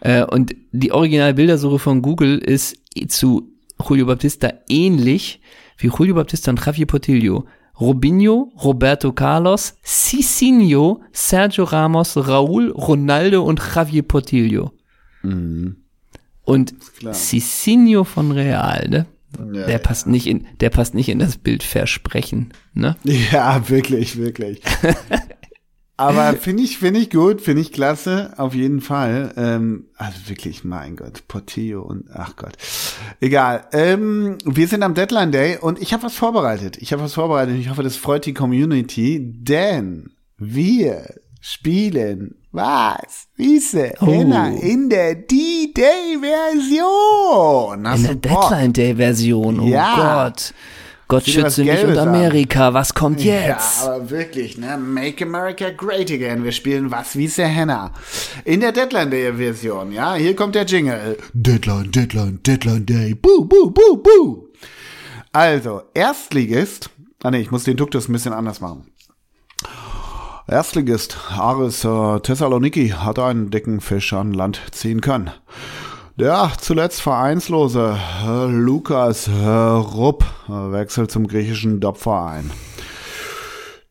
äh, und die originale Bildersuche von Google ist zu Julio Baptista ähnlich wie Julio Baptista und Javier Portillo. Robinho, Roberto Carlos, Cicinho, Sergio Ramos, Raúl, Ronaldo und Javier Portillo. Mhm. Und Cicinho von Real, ne? Ja, der ja. passt nicht in, der passt nicht in das Bild Versprechen, ne? Ja, wirklich, wirklich. [LAUGHS] Aber finde ich, finde ich gut, finde ich klasse, auf jeden Fall. Ähm, also wirklich, mein Gott, Portillo und ach Gott. Egal. Ähm, wir sind am Deadline Day und ich habe was vorbereitet. Ich habe was vorbereitet. Ich hoffe, das freut die Community, denn wir spielen was? Wiese, oh. Henna, in der D-Day-Version. In der Deadline-Day-Version, oh ja. Gott. Gott schütze mich und Amerika, was kommt jetzt? Ja, aber wirklich, ne? Make America Great Again. Wir spielen was wie Henna. In der Deadline Day Version, ja? Hier kommt der Jingle. Deadline, Deadline, Deadline Day. Boo, boo, boo, boo. Also, Erstligist. Ah ne, ich muss den Duktus ein bisschen anders machen. Erstligist Aris äh, Thessaloniki hat einen dicken Fisch an Land ziehen können. Der zuletzt vereinslose äh, Lukas äh, Rupp wechselt zum griechischen Dopverein.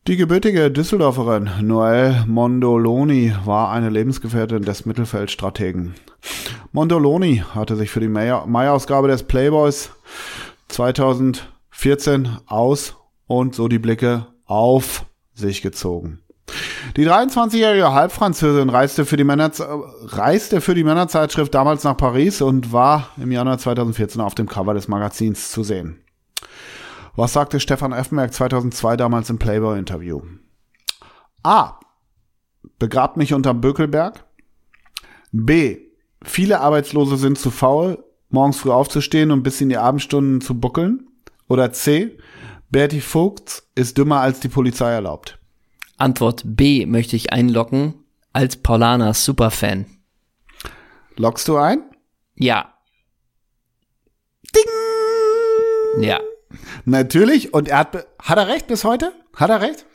Die gebürtige Düsseldorferin Noel Mondoloni war eine Lebensgefährtin des Mittelfeldstrategen. Mondoloni hatte sich für die Mai-Ausgabe des Playboys 2014 aus und so die Blicke auf sich gezogen. Die 23-jährige Halbfranzösin reiste für, die Männer, reiste für die Männerzeitschrift damals nach Paris und war im Januar 2014 auf dem Cover des Magazins zu sehen. Was sagte Stefan Effenberg 2002 damals im Playboy-Interview? A. Begrabt mich unterm Bökelberg. B. Viele Arbeitslose sind zu faul, morgens früh aufzustehen und bis in die Abendstunden zu buckeln. Oder C. Bertie Vogts ist dümmer als die Polizei erlaubt. Antwort B möchte ich einloggen als Paulaner Superfan. Loggst du ein? Ja. Ding! Ja. Natürlich. Und er hat, hat er recht bis heute? Hat er recht?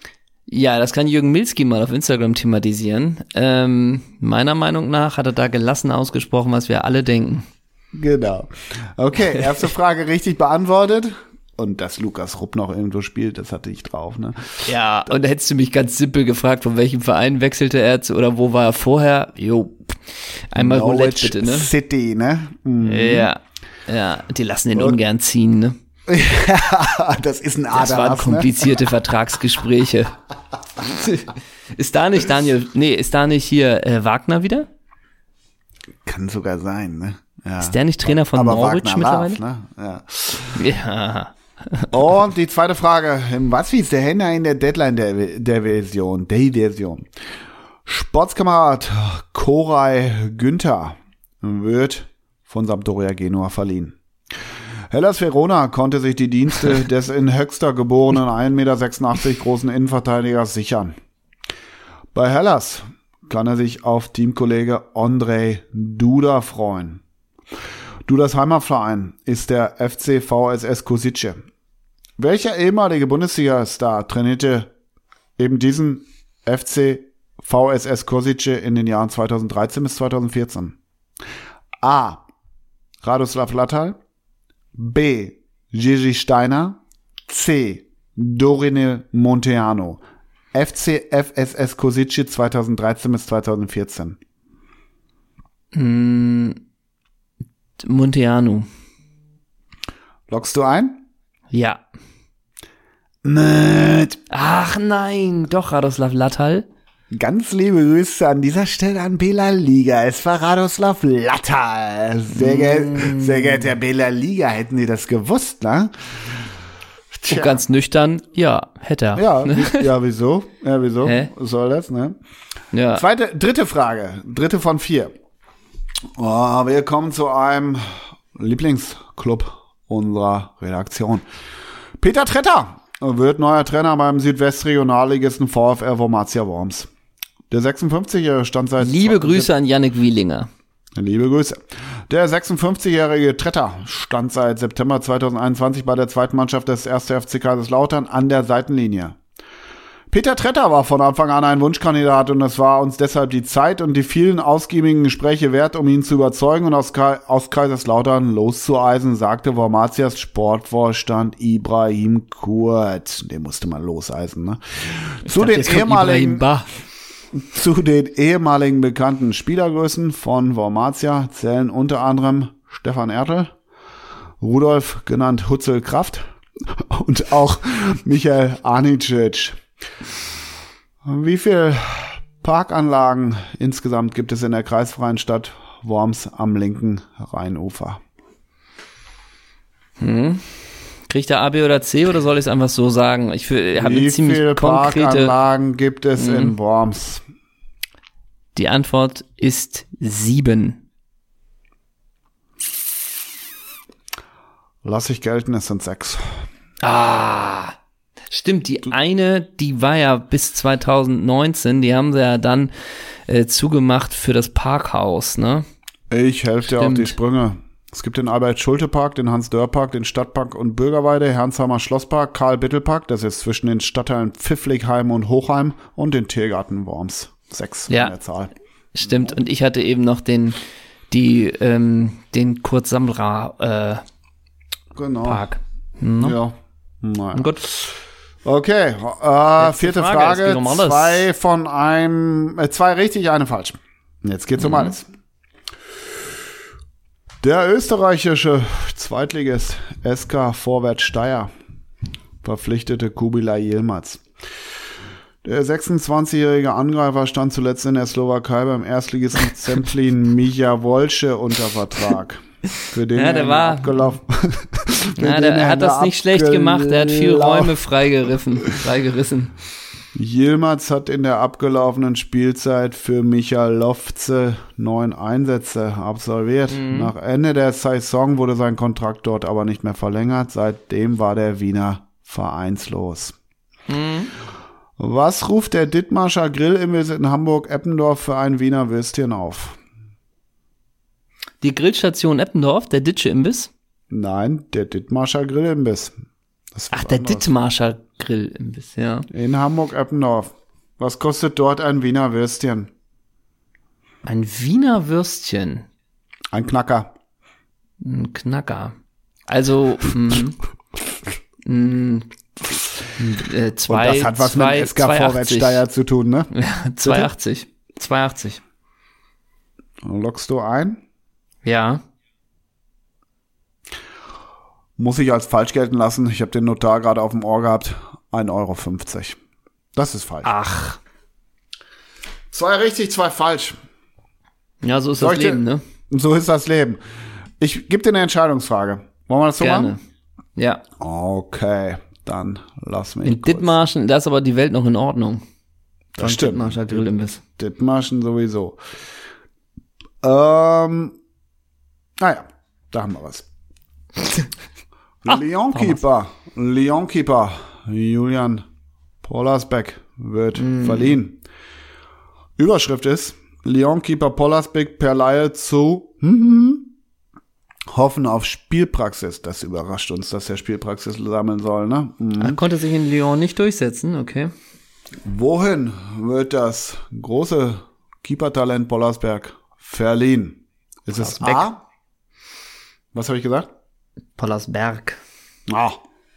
Ja, das kann Jürgen Milski mal auf Instagram thematisieren. Ähm, meiner Meinung nach hat er da gelassen ausgesprochen, was wir alle denken. Genau. Okay, erste Frage richtig beantwortet. Und dass Lukas Rupp noch irgendwo spielt, das hatte ich drauf, ne? Ja, und da hättest du mich ganz simpel gefragt, von welchem Verein wechselte er zu oder wo war er vorher? Jo, einmal Norwich Roulette bitte, ne? City, ne? Mhm. Ja, ja, die lassen den ungern ziehen, ne? [LAUGHS] das ist ein Das waren Aderlass, ne? komplizierte [LAUGHS] Vertragsgespräche. ist da nicht Daniel, nee, ist da nicht hier äh, Wagner wieder? Kann sogar sein, ne? Ja. Ist der nicht Trainer von Aber Norwich Wagner mittlerweile? Love, ne? Ja. Ja. Und die zweite Frage. Was ist der Händler in der Deadline der, der Version? Der Version. Sportskamerad Koray Günther wird von Sampdoria Genua verliehen. Hellas Verona konnte sich die Dienste [LAUGHS] des in Höxter geborenen 1,86 Meter großen Innenverteidigers sichern. Bei Hellas kann er sich auf Teamkollege Andrei Duda freuen. Dudas Heimatverein ist der FC VSS Kosice. Welcher ehemalige Bundesliga-Star trainierte eben diesen FC VSS Kosice in den Jahren 2013 bis 2014? A. Radoslav Lattal B. Gigi Steiner C. Dorine Monteano FC FSS Kosice 2013 bis 2014 Monteanu. Loggst du ein? Ja. Nett. Ach nein, doch Radoslav Lattal. Ganz liebe Grüße an dieser Stelle an Bela Liga. Es war Radoslav Lattal. Sehr, ge sehr geehrter Bela Liga, hätten Sie das gewusst, ne? Und ganz nüchtern, ja, hätte er. Ja, wie- ja, wieso? Ja, wieso? Hä? Soll das, ne? ja. Zweite, dritte Frage. Dritte von vier. Oh, wir kommen zu einem Lieblingsclub unserer Redaktion. Peter Tretter wird neuer Trainer beim Südwestregionalligisten VfR Wormatia Worms. Der 56-Jährige stand seit Liebe Grüße an Yannick Wielinger. Liebe Grüße. Der 56-jährige Tretter stand seit September 2021 bei der zweiten Mannschaft des 1. FC Kaiserslautern an der Seitenlinie. Peter Tretter war von Anfang an ein Wunschkandidat und es war uns deshalb die Zeit und die vielen ausgiebigen Gespräche wert, um ihn zu überzeugen und aus, Ka aus Kaiserslautern loszueisen, sagte Wormatias Sportvorstand Ibrahim Kurt. Den musste man loseisen, ne? Zu den ehemaligen zu den ehemaligen bekannten Spielergrößen von Wormatia zählen unter anderem Stefan Ertel, Rudolf genannt Hutzel Kraft und auch Michael Anicic. Wie viel Parkanlagen insgesamt gibt es in der kreisfreien Stadt Worms am linken Rheinufer? Kriegt er A, B oder C oder soll ich es einfach so sagen? Ich habe Wie eine ziemlich viele konkrete. Parkanlagen gibt es in Worms? Die Antwort ist sieben. Lass ich gelten, es sind sechs. Ah. Stimmt, die eine, die war ja bis 2019, die haben sie ja dann äh, zugemacht für das Parkhaus, ne? Ich helfe dir auf die. Sprünge. Es gibt den Albert-Schulte-Park, den Hans-Dörr-Park, den Stadtpark und Bürgerweide, Herrnsheimer Schlosspark, Karl-Bittel-Park, das ist zwischen den Stadtteilen Pfiffligheim und Hochheim und den Tiergarten Worms. Sechs Ja. in der Zahl. Stimmt, und ich hatte eben noch den, die, ähm, den Kurt Samra äh, Genau. Park. Ja. Naja. Gut. Okay, äh, vierte Frage, Frage. zwei von einem, äh, zwei richtig, eine falsch. Jetzt geht's Mhm. um alles. Der österreichische Zweitligist SK Vorwärts Steyr verpflichtete Kubilay Yilmaz. Der 26-jährige Angreifer stand zuletzt in der Slowakei beim Erstligisten Zemplin Micha Wolsche unter Vertrag. Für den Ja, der er war- abgelaufen. [LAUGHS] Ja, der, er hat das nicht schlecht gemacht, er hat viel Räume freigeriffen, freigerissen. Yilmaz hat in der abgelaufenen Spielzeit für Michael Lofze neun Einsätze absolviert. Nach Ende der Saison wurde sein Kontrakt dort aber nicht mehr verlängert. Seitdem war der Wiener vereinslos. Was ruft der Dittmarscher Grillimbiss in Hamburg-Eppendorf für ein Wiener Würstchen auf? Die Grillstation Eppendorf, der Ditsche Imbiss. Nein, der Dittmarscher Grillimbiss. Ach, der anderes. Dithmarscher Grillimbiss, ja. In Hamburg-Eppendorf. Was kostet dort ein Wiener Würstchen? Ein Wiener Würstchen. Ein Knacker. Ein Knacker. Also, mh, [LAUGHS] mh, äh, zwei, Und das hat was zwei, mit SK Vorwärtssteier zu tun, ne? [LAUGHS] 280. 280. Lockst du ein? Ja. Muss ich als falsch gelten lassen. Ich habe den Notar gerade auf dem Ohr gehabt. 1,50 Euro. Das ist falsch. Ach. Zwei richtig, zwei falsch. Ja, so ist Soll das Leben, ne? So ist das Leben. Ich gebe dir eine Entscheidungsfrage. Wollen wir das so Gerne. machen? Ja. Okay, dann lass mich In kurz. Dithmarschen, da ist aber die Welt noch in Ordnung. Das stimmt. Dithmarscher Grillimbiss. Dithmarschen sowieso. Ähm, naja, da haben wir was. [LAUGHS] Leonkeeper, Leonkeeper, Julian Pollersbeck wird verliehen. Überschrift ist, Leonkeeper Pollersbeck per Laie zu hm, hoffen auf Spielpraxis. Das überrascht uns, dass er Spielpraxis sammeln soll, ne? Mhm. Er konnte sich in Lyon nicht durchsetzen, okay. Wohin wird das große Keeper-Talent Pollersberg verliehen? Ist es. A? Was habe ich gesagt? Pollersberg. Ah,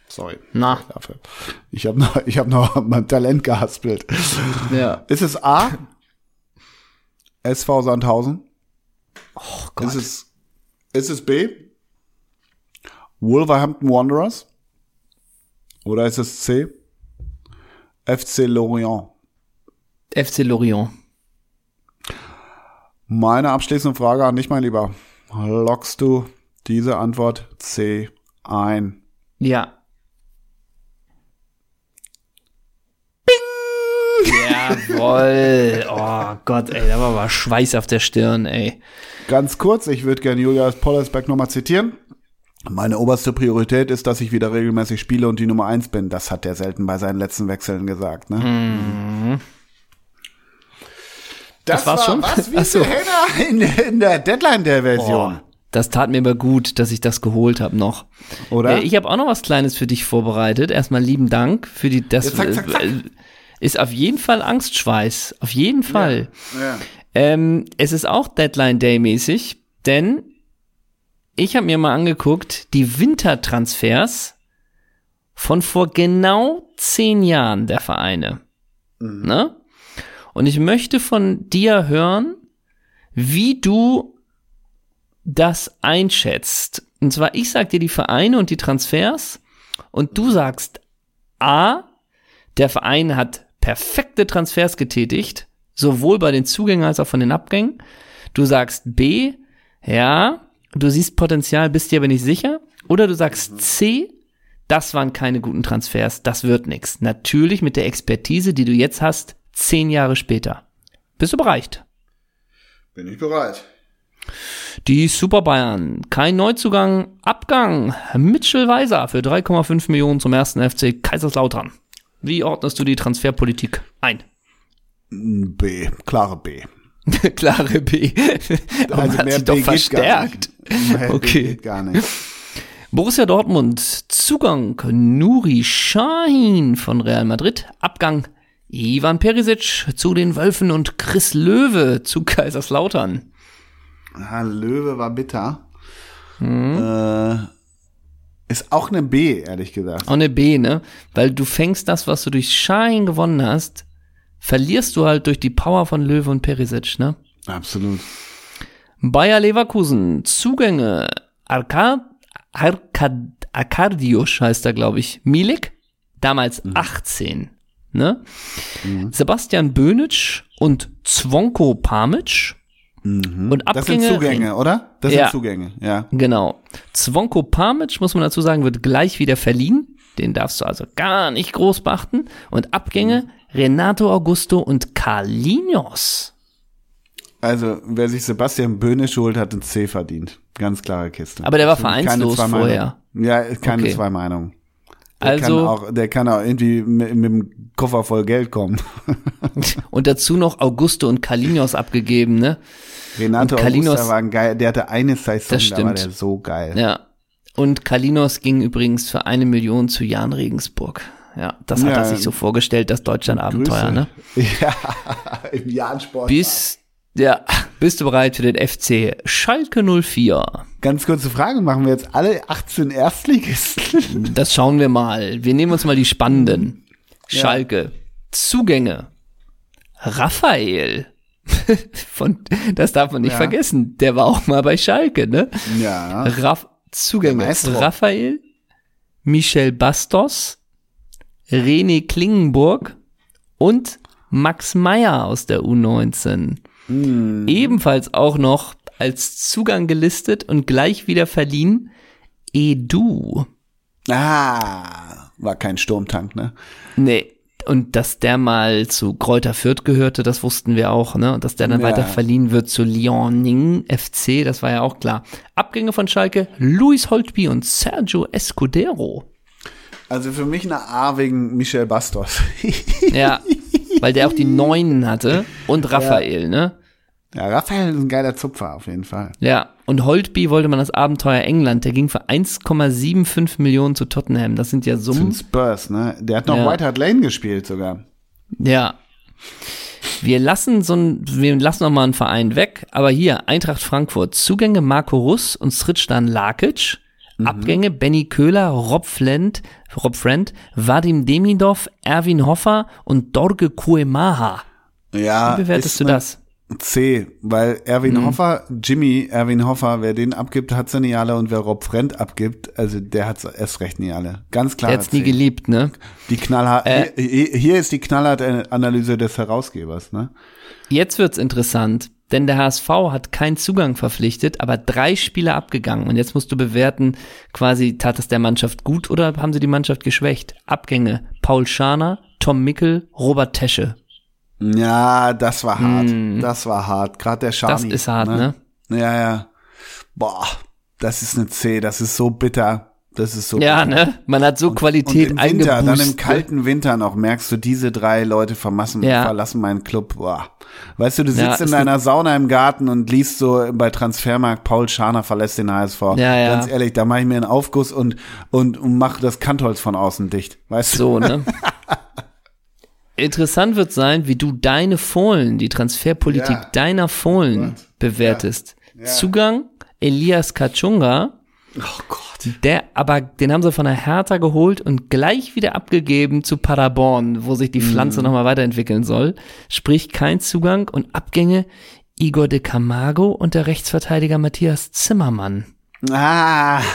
sorry Na, dafür. Ich habe noch, ich hab noch [LAUGHS] mein Talent gehaspelt. ja. Ist es A? SV Sandhausen? Oh Gott. Ist es, ist es B? Wolverhampton Wanderers? Oder ist es C? FC Lorient? FC Lorient. Meine abschließende Frage an dich, mein Lieber. Lockst du diese Antwort C ein? Ja. Jawoll. Oh Gott, ey, da war aber Schweiß auf der Stirn, ey. Ganz kurz, ich würde gerne Julius Pollersbeck nochmal zitieren. Meine oberste Priorität ist, dass ich wieder regelmäßig spiele und die Nummer eins bin. Das hat er selten bei seinen letzten Wechseln gesagt. Ne? Das, Das war's war schon? was wie so. In, in der Deadline der Version. Das tat mir aber gut, dass ich das geholt habe noch. Oder? Äh, ich habe auch noch was Kleines für dich vorbereitet. Erstmal lieben Dank für die. Das Ja, zack, zack, zack. äh, ist auf jeden Fall Angstschweiß. Auf jeden Fall. ja. Ähm, es ist auch Deadline Day mäßig, denn ich habe mir mal angeguckt, die Wintertransfers von vor genau zehn Jahren der Vereine. Ne? Und ich möchte von dir hören, wie du das einschätzt. Und zwar, ich sag dir die Vereine und die Transfers und du sagst A, der Verein hat perfekte Transfers getätigt, sowohl bei den Zugängen als auch von den Abgängen. Du sagst B, ja, du siehst Potenzial, bist dir aber nicht sicher. Oder du sagst C, das waren keine guten Transfers, das wird nix. Natürlich mit der Expertise, die du jetzt hast, zehn Jahre später. Bist du bereit? Bin ich bereit. Die Super Bayern, kein Neuzugang, Abgang. Mitchell Weiser für 3,5 Millionen zum ersten FC Kaiserslautern. Wie ordnest du die Transferpolitik ein? B, klare B. [LAUGHS] Klare B. Aber man hat sich doch B geht verstärkt. Gar nicht. Mehr B Okay. gar nicht. Borussia Dortmund, Zugang Nuri Sahin von Real Madrid, Abgang Ivan Perisic zu den Wölfen und Chris Löwe zu Kaiserslautern. Ah, Löwe war bitter. Äh, ist auch eine B, ehrlich gesagt. Auch eine B, ne? Weil du fängst das, was du durch Sahin gewonnen hast, verlierst du halt durch die Power von Löwe und Perisic, ne? Absolut. Bayer Leverkusen, Zugänge, Arkad, Arkad, Arkardiusz heißt er, glaube ich. Milik, damals 18, ne? Sebastian Bönic und Zvonko Pamic. Und Das sind Abgänge. Zugänge, oder? Das Ja. sind Zugänge, ja. Genau. Zvonko Pamic, muss man dazu sagen, wird gleich wieder verliehen. den darfst du also gar nicht groß beachten. Und Abgänge Renato Augusto und Carlinhos. Also, wer sich Sebastian Böhnisch holt, hat ein C verdient. Ganz klare Kiste. Aber der war vereinslos vorher. Ja, keine Okay. zwei Meinungen. Der Also- kann auch, der kann auch irgendwie mit, mit dem Koffer voll Geld kommen. [LAUGHS] Und dazu noch Augusto und Carlinhos abgegeben, ne? Renato Augusta war ein geil, der hatte eine Saison, Das da war stimmt. der so geil. Ja. Und Kalinos ging übrigens für eine Million zu Jan Regensburg. Ja, das hat Ja, er sich so vorgestellt, das Deutschland-Abenteuer, ne? [LAUGHS] Ja, im Jahrensport. Bis, ja, bist du bereit für den FC Schalke 04? Ganz kurze Frage, machen wir jetzt alle 18 Erstligisten? [LAUGHS] Das schauen wir mal. Wir nehmen uns mal die spannenden. Schalke. Zugänge. Raphael. [LAUGHS] Von, das darf man nicht Ja. vergessen. Der war auch mal bei Schalke, ne? ja. Raff, Zugänge. Raphael, Michel Bastos, René Klingenburg und Max Meyer aus der U19. Hm. Ebenfalls auch noch als Zugang gelistet und gleich wieder verliehen Edu. Ah, war kein Sturmtank, ne? Nee. Und dass der mal zu Kräuter Fürth gehörte, das wussten wir auch, ne? Und dass der dann Ja. weiter verliehen wird zu Liaoning FC, das war ja auch klar. Abgänge von Schalke, Luis Holtby und Sergio Escudero. Also für mich eine A wegen Michel Bastos. Ja, [LAUGHS] weil der auch die Neunen hatte und Raphael, ne? ja, Raphael ist ein geiler Zupfer auf jeden Fall. Ja, und Holtby wollte man das Abenteuer England, der ging für 1,75 Millionen zu Tottenham. Das sind ja Summen. Spurs, ne? Der hat noch Ja. White Hart Lane gespielt sogar. Ja. Wir lassen so ein, wir lassen noch mal einen Verein weg, aber hier Eintracht Frankfurt, Zugänge Marco Russ und Sritschdan Lakic, Abgänge Benny Köhler, Rob Flent, Rob Friend, Vadim Demidov, Erwin Hoffer und Dorge Kuemaha. Ja. Wie bewertest du das? C, weil Erwin Mhm. Hoffer, Jimmy Erwin Hoffer, wer den abgibt, hat sie nie alle und wer Rob Friend abgibt, also der hat erst recht nie alle. Ganz klar. Der hat's nie geliebt, ne? Die knallhart, Äh. hier, hier ist die knallharte Analyse des Herausgebers, ne? Jetzt wird's interessant, denn der HSV hat keinen Zugang verpflichtet, aber drei Spieler abgegangen. Und jetzt musst du bewerten, quasi tat es der Mannschaft gut oder haben sie die Mannschaft geschwächt? Abgänge Paul Scharner, Tom Mickel, Robert Tesche. Ja, das war hart. Das war hart. Gerade der Schani. Das ist hart, ne? Ja, ja. Boah, das ist eine C. Das ist so bitter. Das ist so Ja, ne? Man hat so Qualität Und im Winter, dann im kalten Winter noch, merkst du, diese drei Leute vermassen, Ja. verlassen meinen Club. Boah. Weißt du, du Ja, sitzt in ist deiner Sauna im Garten und liest so bei Transfermarkt, Paul Scharner verlässt den HSV. Ja, ja. Ganz ehrlich, da mache ich mir einen Aufguss und, und, und mach das Kantholz von außen dicht. Weißt du? So, ne? [LAUGHS] Interessant wird sein, wie du deine Fohlen, die Transferpolitik Ja. deiner Fohlen bewertest. Zugang Elias Kachunga, Oh Gott. der aber, den haben sie von der Hertha geholt und gleich wieder abgegeben zu Paderborn, wo sich die Pflanze Mhm. nochmal weiterentwickeln soll. Sprich kein Zugang und Abgänge Igor de Camargo und der Rechtsverteidiger Matthias Zimmermann. Ah. [LAUGHS]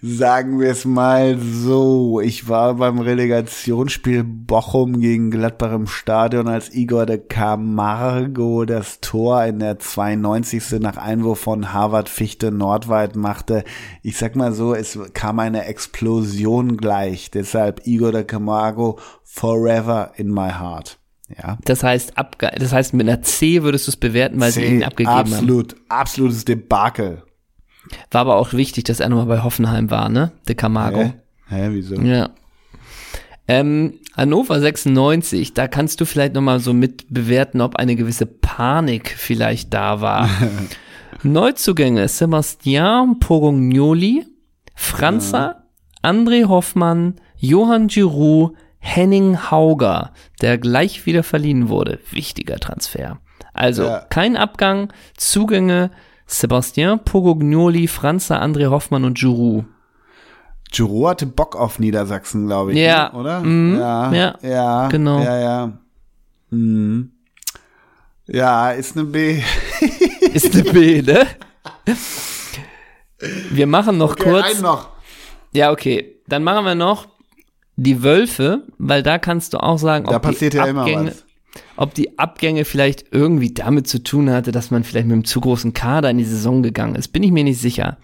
Sagen wir es mal so. Ich war beim Relegationsspiel Bochum gegen Gladbach im Stadion, als Igor de Camargo das Tor in der 92. nach Einwurf von Harvard Fichte Nordweit machte. Ich sag mal so, es kam eine Explosion gleich. Deshalb Igor de Camargo forever in my heart. Ja. Das heißt, abge das heißt, mit einer C würdest du es bewerten, weil sie ihn abgegeben haben. absolut, absolutes Debakel. War aber auch wichtig, dass er nochmal bei Hoffenheim war, ne? De Camargo. Hä? Hä, wieso? Ja. Ähm, Hannover 96, da kannst du vielleicht nochmal so mit bewerten, ob eine gewisse Panik vielleicht da war. [LAUGHS] Neuzugänge, Sebastian Pogognoli, Franza, André Hoffmann, Johann Giroud, Henning Hauger, der gleich wieder verliehen wurde. Wichtiger Transfer. Also, Ja. kein Abgang, Zugänge, Sebastian Pogognoli, Franza, André Hoffmann und Giroud. Giroud hatte Bock auf Niedersachsen, glaube ich. Ja. ne? Oder? Mhm. Ja. Ja. Ja. Genau. Ja, ja. Mhm. Ja, ist eine B. [LAUGHS] Ist eine B, ne? Wir machen noch Okay, kurz. einen noch. Ja, okay. Dann machen wir noch die Wölfe, weil da kannst du auch sagen, ob Da die ja Abgänge, ob die Abgänge vielleicht irgendwie damit zu tun hatte, dass man vielleicht mit einem zu großen Kader in die Saison gegangen ist. Bin ich mir nicht sicher.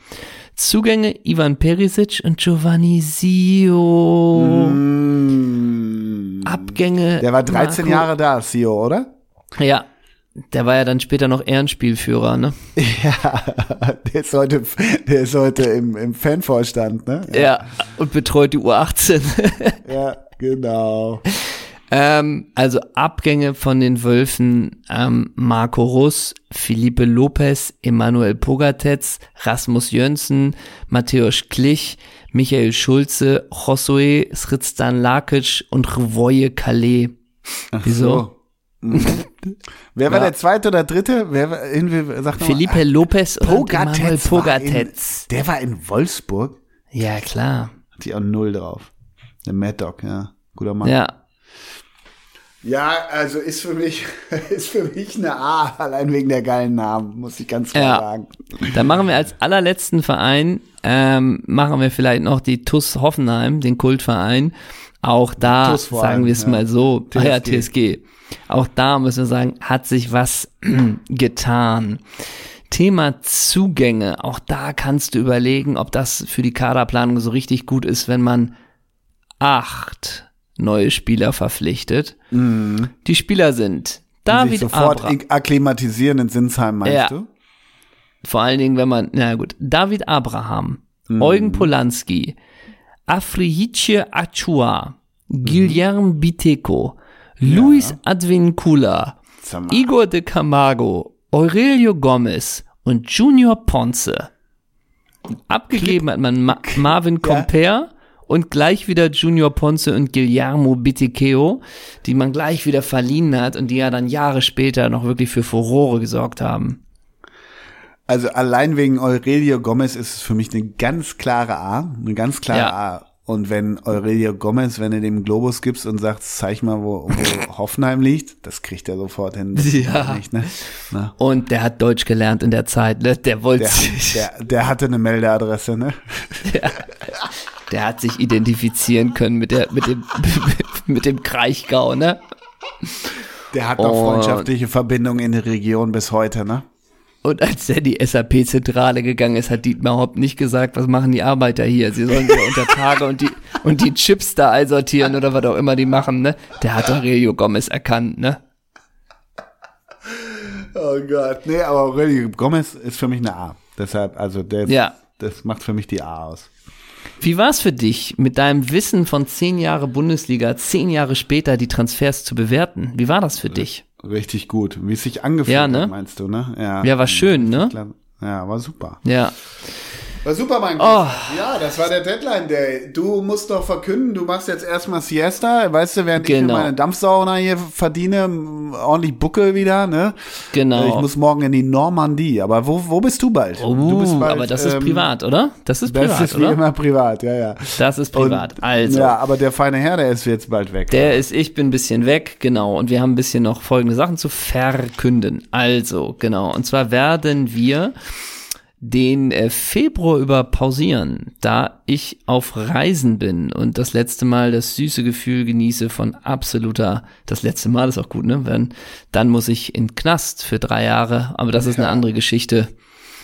Zugänge Ivan Perisic und Giovanni Sio. Mm. Abgänge. Der war 13 Marco- Jahre da, CEO, oder? Ja. Der war ja dann später noch Ehrenspielführer, ne? [LAUGHS] Ja, der ist heute, der ist heute im, im Fanvorstand, ne? Ja. Und betreut die U18. [LAUGHS] Ja, genau. Ähm, also Abgänge von den Wölfen ähm, Marco Russ, Felipe Lopez, Emanuel Pogatetz, Rasmus Jönsson, Matthäus Klich, Michael Schulze, Josué Sritzdan Lakic und Revoje Calais. Wieso? So. [LAUGHS] Wer war Ja. der zweite oder dritte? Wer war, irgendwie, sag. Felipe Lopez und Pogatetz in, Pogatetz. der war in Wolfsburg. Ja, klar. Hat die auch null drauf. Der Mad Dog, ja. Guter Mann. Ja. Ja, also ist für mich, [LAUGHS] ist für mich eine A, allein wegen der geilen Namen, muss ich ganz klar Ja. sagen. Dann machen wir als allerletzten Verein, ähm, machen wir vielleicht noch die TUS Hoffenheim, den Kultverein. Auch da, sagen wir es ja. mal so, TSG. ah ja, TSG. Auch da müssen wir sagen, hat sich was [CLEARS THROAT] getan. Thema Zugänge, auch da kannst du überlegen, ob das für die Kaderplanung so richtig gut ist, wenn man acht neue Spieler verpflichtet. Die Spieler sind Mhm. Die sich David sofort Abra in- akklimatisieren in Sinsheim, meinst Ja. du? vor allen Dingen, wenn man, na gut, David Abraham, Eugen Polanski, Afrihice Achua, Guillermo Biteko, Luis Advincula. Igor de Camargo, Aurelio Gomez und Junior Ponce. Abgegeben hat man Ma Marvin Comper und gleich wieder Junior Ponce und Guillermo Bitekeo, die man gleich wieder verliehen hat und die ja dann Jahre später noch wirklich für Furore gesorgt haben. Also allein wegen Aurelio Gomez ist es für mich eine ganz klare A, eine ganz klare Ja. A. Und wenn Aurelio Gomez, wenn du dem Globus gibst und sagst, zeig mal, wo, wo [LAUGHS] Hoffenheim liegt, das kriegt er sofort hin. Ja. Nicht, ne? Und der hat Deutsch gelernt in der Zeit, ne? Der wollte der, sich, der, der, der hatte eine Meldeadresse, ne? hat sich identifizieren können mit der, mit dem, [LAUGHS] mit dem Kraichgau, ne? Der hat noch Und- freundschaftliche Verbindungen in die Region bis heute, ne? Und als er die SAP-Zentrale gegangen ist, hat Dietmar Hopp nicht gesagt, was machen die Arbeiter hier? Sie sollen ja unter Tage und die, und die Chips da einsortieren oder was auch immer die machen, ne? Der hat Aurelio Gomez erkannt, ne? Oh Gott. Nee, aber Aurelio Gomez ist für mich eine A. Deshalb, also der, Ja. das macht für mich die A aus. Wie war's für dich, mit deinem Wissen von zehn Jahre Bundesliga, zehn Jahre später die Transfers zu bewerten? Wie war das für dich? Richtig gut. Wie es sich angefühlt Ja, ne? hat, meinst du, ne? Ja, Ja, war schön, ne? Ja, war super. Ja. War super, mein Oh. Ja, das war der Deadline Day. Du musst doch verkünden, du machst jetzt erstmal Siesta, weißt du, während ich Genau. mir meine Dampfsauna hier verdiene, ordentlich Buckel wieder, ne? Genau. Ich muss morgen in die Normandie. Aber wo, wo bist du bald? Oh, du bist bald, aber das ist ähm, privat, oder? Das ist Das privat, ist wie oder? immer privat, ja, ja. Das ist privat. Und, also, Ja, aber der feine Herr, der ist jetzt bald weg. der ist, ich bin ein bisschen weg, genau. Und wir haben ein bisschen noch folgende Sachen zu verkünden. Also, genau. Und zwar werden wir den äh, Februar über pausieren, da ich auf Reisen bin und das letzte Mal das süße Gefühl genieße von absoluter, das letzte Mal ist auch gut, ne? Wenn, dann muss ich in Knast für drei Jahre, aber das ist eine andere Geschichte.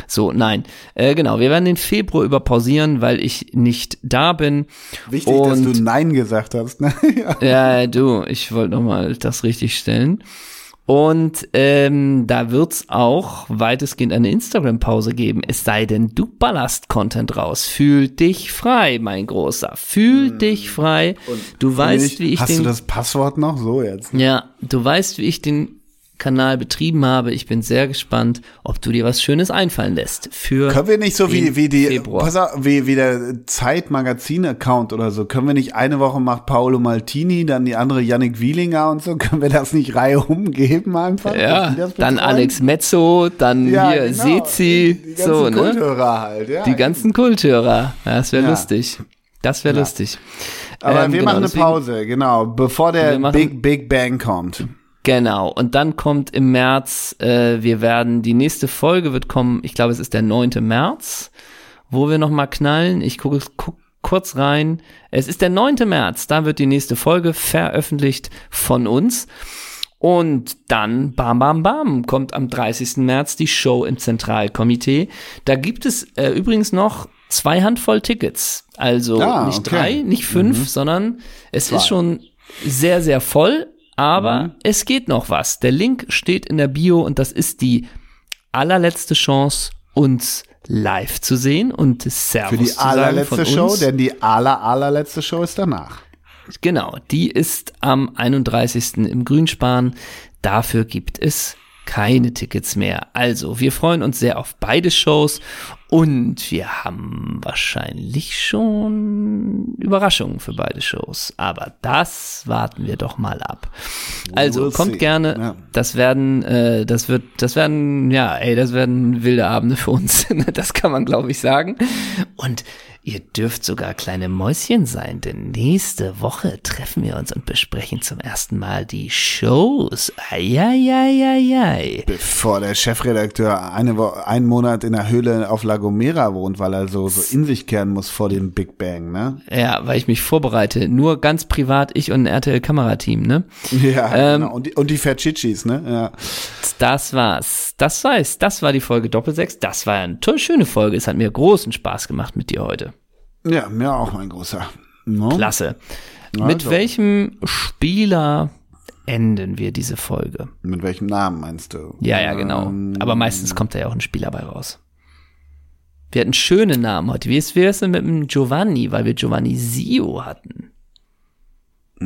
So, nein. Äh, genau, wir werden den Februar über pausieren, weil ich nicht da bin. Wichtig, dass und- du Nein gesagt hast. Ne? [LAUGHS] ja. Ja, du, ich wollte noch mal das richtig stellen. Und ähm, da wird's auch weitestgehend eine Instagram-Pause geben. Es sei denn, du ballerst Content raus. Fühl dich frei, mein Großer. Fühl dich frei. Du weißt, wie ich Hast den du das Passwort noch? So jetzt. ja, du weißt, wie ich den Kanal betrieben habe. Ich bin sehr gespannt, ob du dir was Schönes einfallen lässt für Können wir nicht so wie, wie die, Februar. pass auf, wie, wie der Zeit-Magazin-Account oder so, können wir nicht eine Woche macht Paolo Maltini, dann die andere Yannick Wielinger und so, [LAUGHS] können wir das nicht Reihe umgeben einfach? ja, die dann? Alex Mezzo, dann ja, hier genau. Sezi, die ganzen so, ne? Kulthörer halt, ja. Die ganzen Kulthörer. Ja, das wäre Ja. lustig. Das wäre Ja. lustig. Aber Ähm, wir genau, machen eine Pause, genau, bevor der Big, Big Bang kommt. Genau. Und dann kommt im März, äh, wir werden, die nächste Folge wird kommen, ich glaube, es ist der 9. März, wo wir nochmal knallen. Ich gucke guck kurz rein. Es ist der 9. März, da wird die nächste Folge veröffentlicht von uns. Und dann, bam, bam, bam, kommt am 30. März die Show im Zentralkomitee. Da gibt es äh, übrigens noch zwei Handvoll Tickets. Also Ah, nicht okay. drei, nicht fünf, sondern es Zwei. ist schon sehr, sehr voll, aber es geht noch was. Der Link steht in der Bio und das ist die allerletzte Chance, uns live zu sehen und Servus Für die allerletzte von Show, uns. denn die aller, allerletzte Show ist danach. Genau, die ist am 31. im Grünspan. Dafür gibt es keine Tickets mehr. Also, wir freuen uns sehr auf beide Shows und wir haben wahrscheinlich schon Überraschungen für beide Shows. Aber das warten wir doch mal ab. Also, kommt gerne. Das werden, äh, das wird, das werden, ja, ey, das werden wilde Abende für uns. [LAUGHS] das kann man, glaube ich, sagen. Und Ihr dürft sogar kleine Mäuschen sein, denn nächste Woche treffen wir uns und besprechen zum ersten Mal die Shows. Eieieiei. Bevor der Chefredakteur eine Wo einen Monat in der Höhle auf La Gomera wohnt, weil er so, so in sich kehren muss vor dem Big Bang, ne? Ja, weil ich mich vorbereite. Nur ganz privat, ich und ein RTL-Kamerateam, ne? Ja, Ähm, genau. Und die, und die Ferchichis, ne? Ja. Das war's. Das war's. Das war die Folge Doppelsechs. Das war eine tolle, schöne Folge. Es hat mir großen Spaß gemacht mit dir heute. Ja, mir auch, mein Großer. No? Klasse. Mit Also. welchem Spieler enden wir diese Folge? Mit welchem Namen meinst du? Ja, ja, genau. Ähm, Aber meistens kommt da ja auch ein Spieler bei raus. Wir hatten schöne Namen heute. Wie ist es denn mit dem Giovanni, weil wir Giovanni Sio hatten?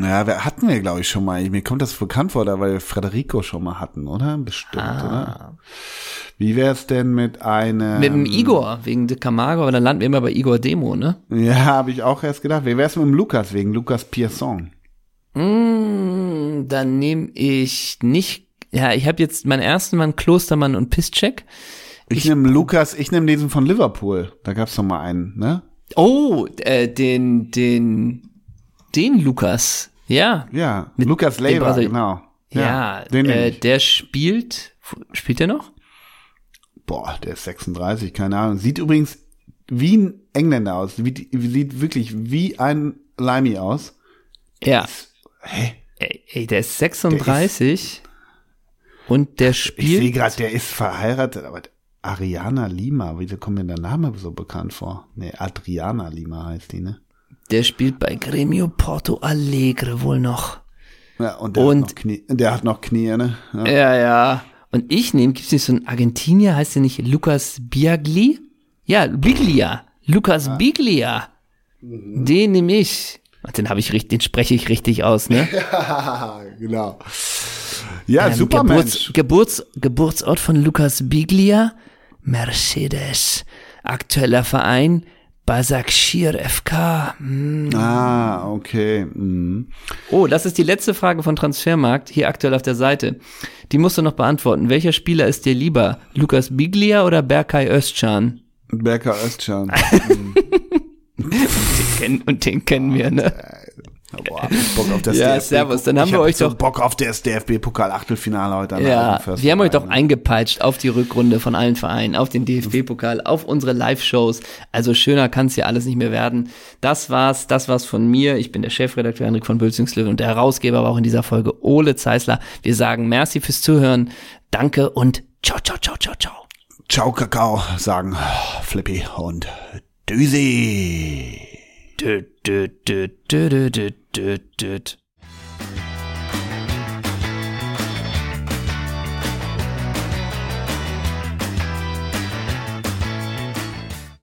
Ja, wir hatten wir, glaube ich, schon mal. Mir kommt das bekannt vor, da weil wir Federico schon mal hatten, oder? Bestimmt, oder? Wie wär's denn mit einem... Mit dem Igor, wegen de Camargo, aber dann landen wir immer bei Igor Demo, ne? Ja, habe ich auch erst gedacht. Wie wär's mit dem Lukas, wegen Lukas Pierson? Mm, dann nehme ich nicht. Ja, ich habe jetzt meinen ersten Mann Klostermann und Pisscheck. Ich, nehme Lukas, ich nehme diesen von Liverpool. Da gab's doch mal einen, ne? Oh, äh, den, den, den Lukas. Ja. Ja, Mit Lukas Brasil- genau. Ja, den nehm äh, der spielt. Spielt der noch? Boah, der ist 36, keine Ahnung. Sieht übrigens wie ein Engländer aus. Wie, sieht wirklich wie ein Limey aus. Ja. Hä? Ey, ey der ist 36 und der Ich sehe spielt. gerade, der ist verheiratet, aber Ariana Lima, wieso kommt mir der Name so bekannt vor? Nee, Adriana Lima heißt die, ne? Der spielt bei Gremio Porto Alegre wohl noch. Ja, und der, Und- hat, noch Knie, der hat noch Knie, ne? Ja. Ja, ja. Und ich nehme, gibt's nicht so einen Argentinier, heißt der nicht Lukas Biagli? Ja, Biglia. Lukas Biglia. Den nehme ich. Den habe ich richtig, den spreche ich richtig aus, ne? [LAUGHS] genau. Ja, Ähm, super Geburts. Geburts, Geburtsort von Lukas Biglia, Mercedes. Aktueller Verein, Basakshir FK. Hm. Ah, okay. Mhm. Oh, das ist die letzte Frage von Transfermarkt, hier aktuell auf der Seite. Die musst du noch beantworten. Welcher Spieler ist dir lieber? Lukas Biglia oder Berkay Özcan? Berker Özcan. [LAUGHS] Kennen, und den kennen wir, ne? Boah, Bock auf das Ja, DFB servus, dann haben ich wir hab euch doch- Bock auf das DFB-Pokal-Achtelfinale heute an der Ja, wir haben euch doch eingepeitscht auf die Rückrunde von allen Vereinen, auf den DFB-Pokal, auf unsere Live-Shows. Also schöner kann es ja alles nicht mehr werden. Das war's, das war's von mir. Ich bin der Chefredakteur Henrik von Bülzingslöwen und der Herausgeber war auch in dieser Folge Ole Zeisler. Wir sagen merci fürs Zuhören, danke und ciao, ciao, ciao, ciao, ciao. Ciao, Kakao, sagen Flippy und Düsi. Dö, Düt, düt, düt, düt, düt, düt.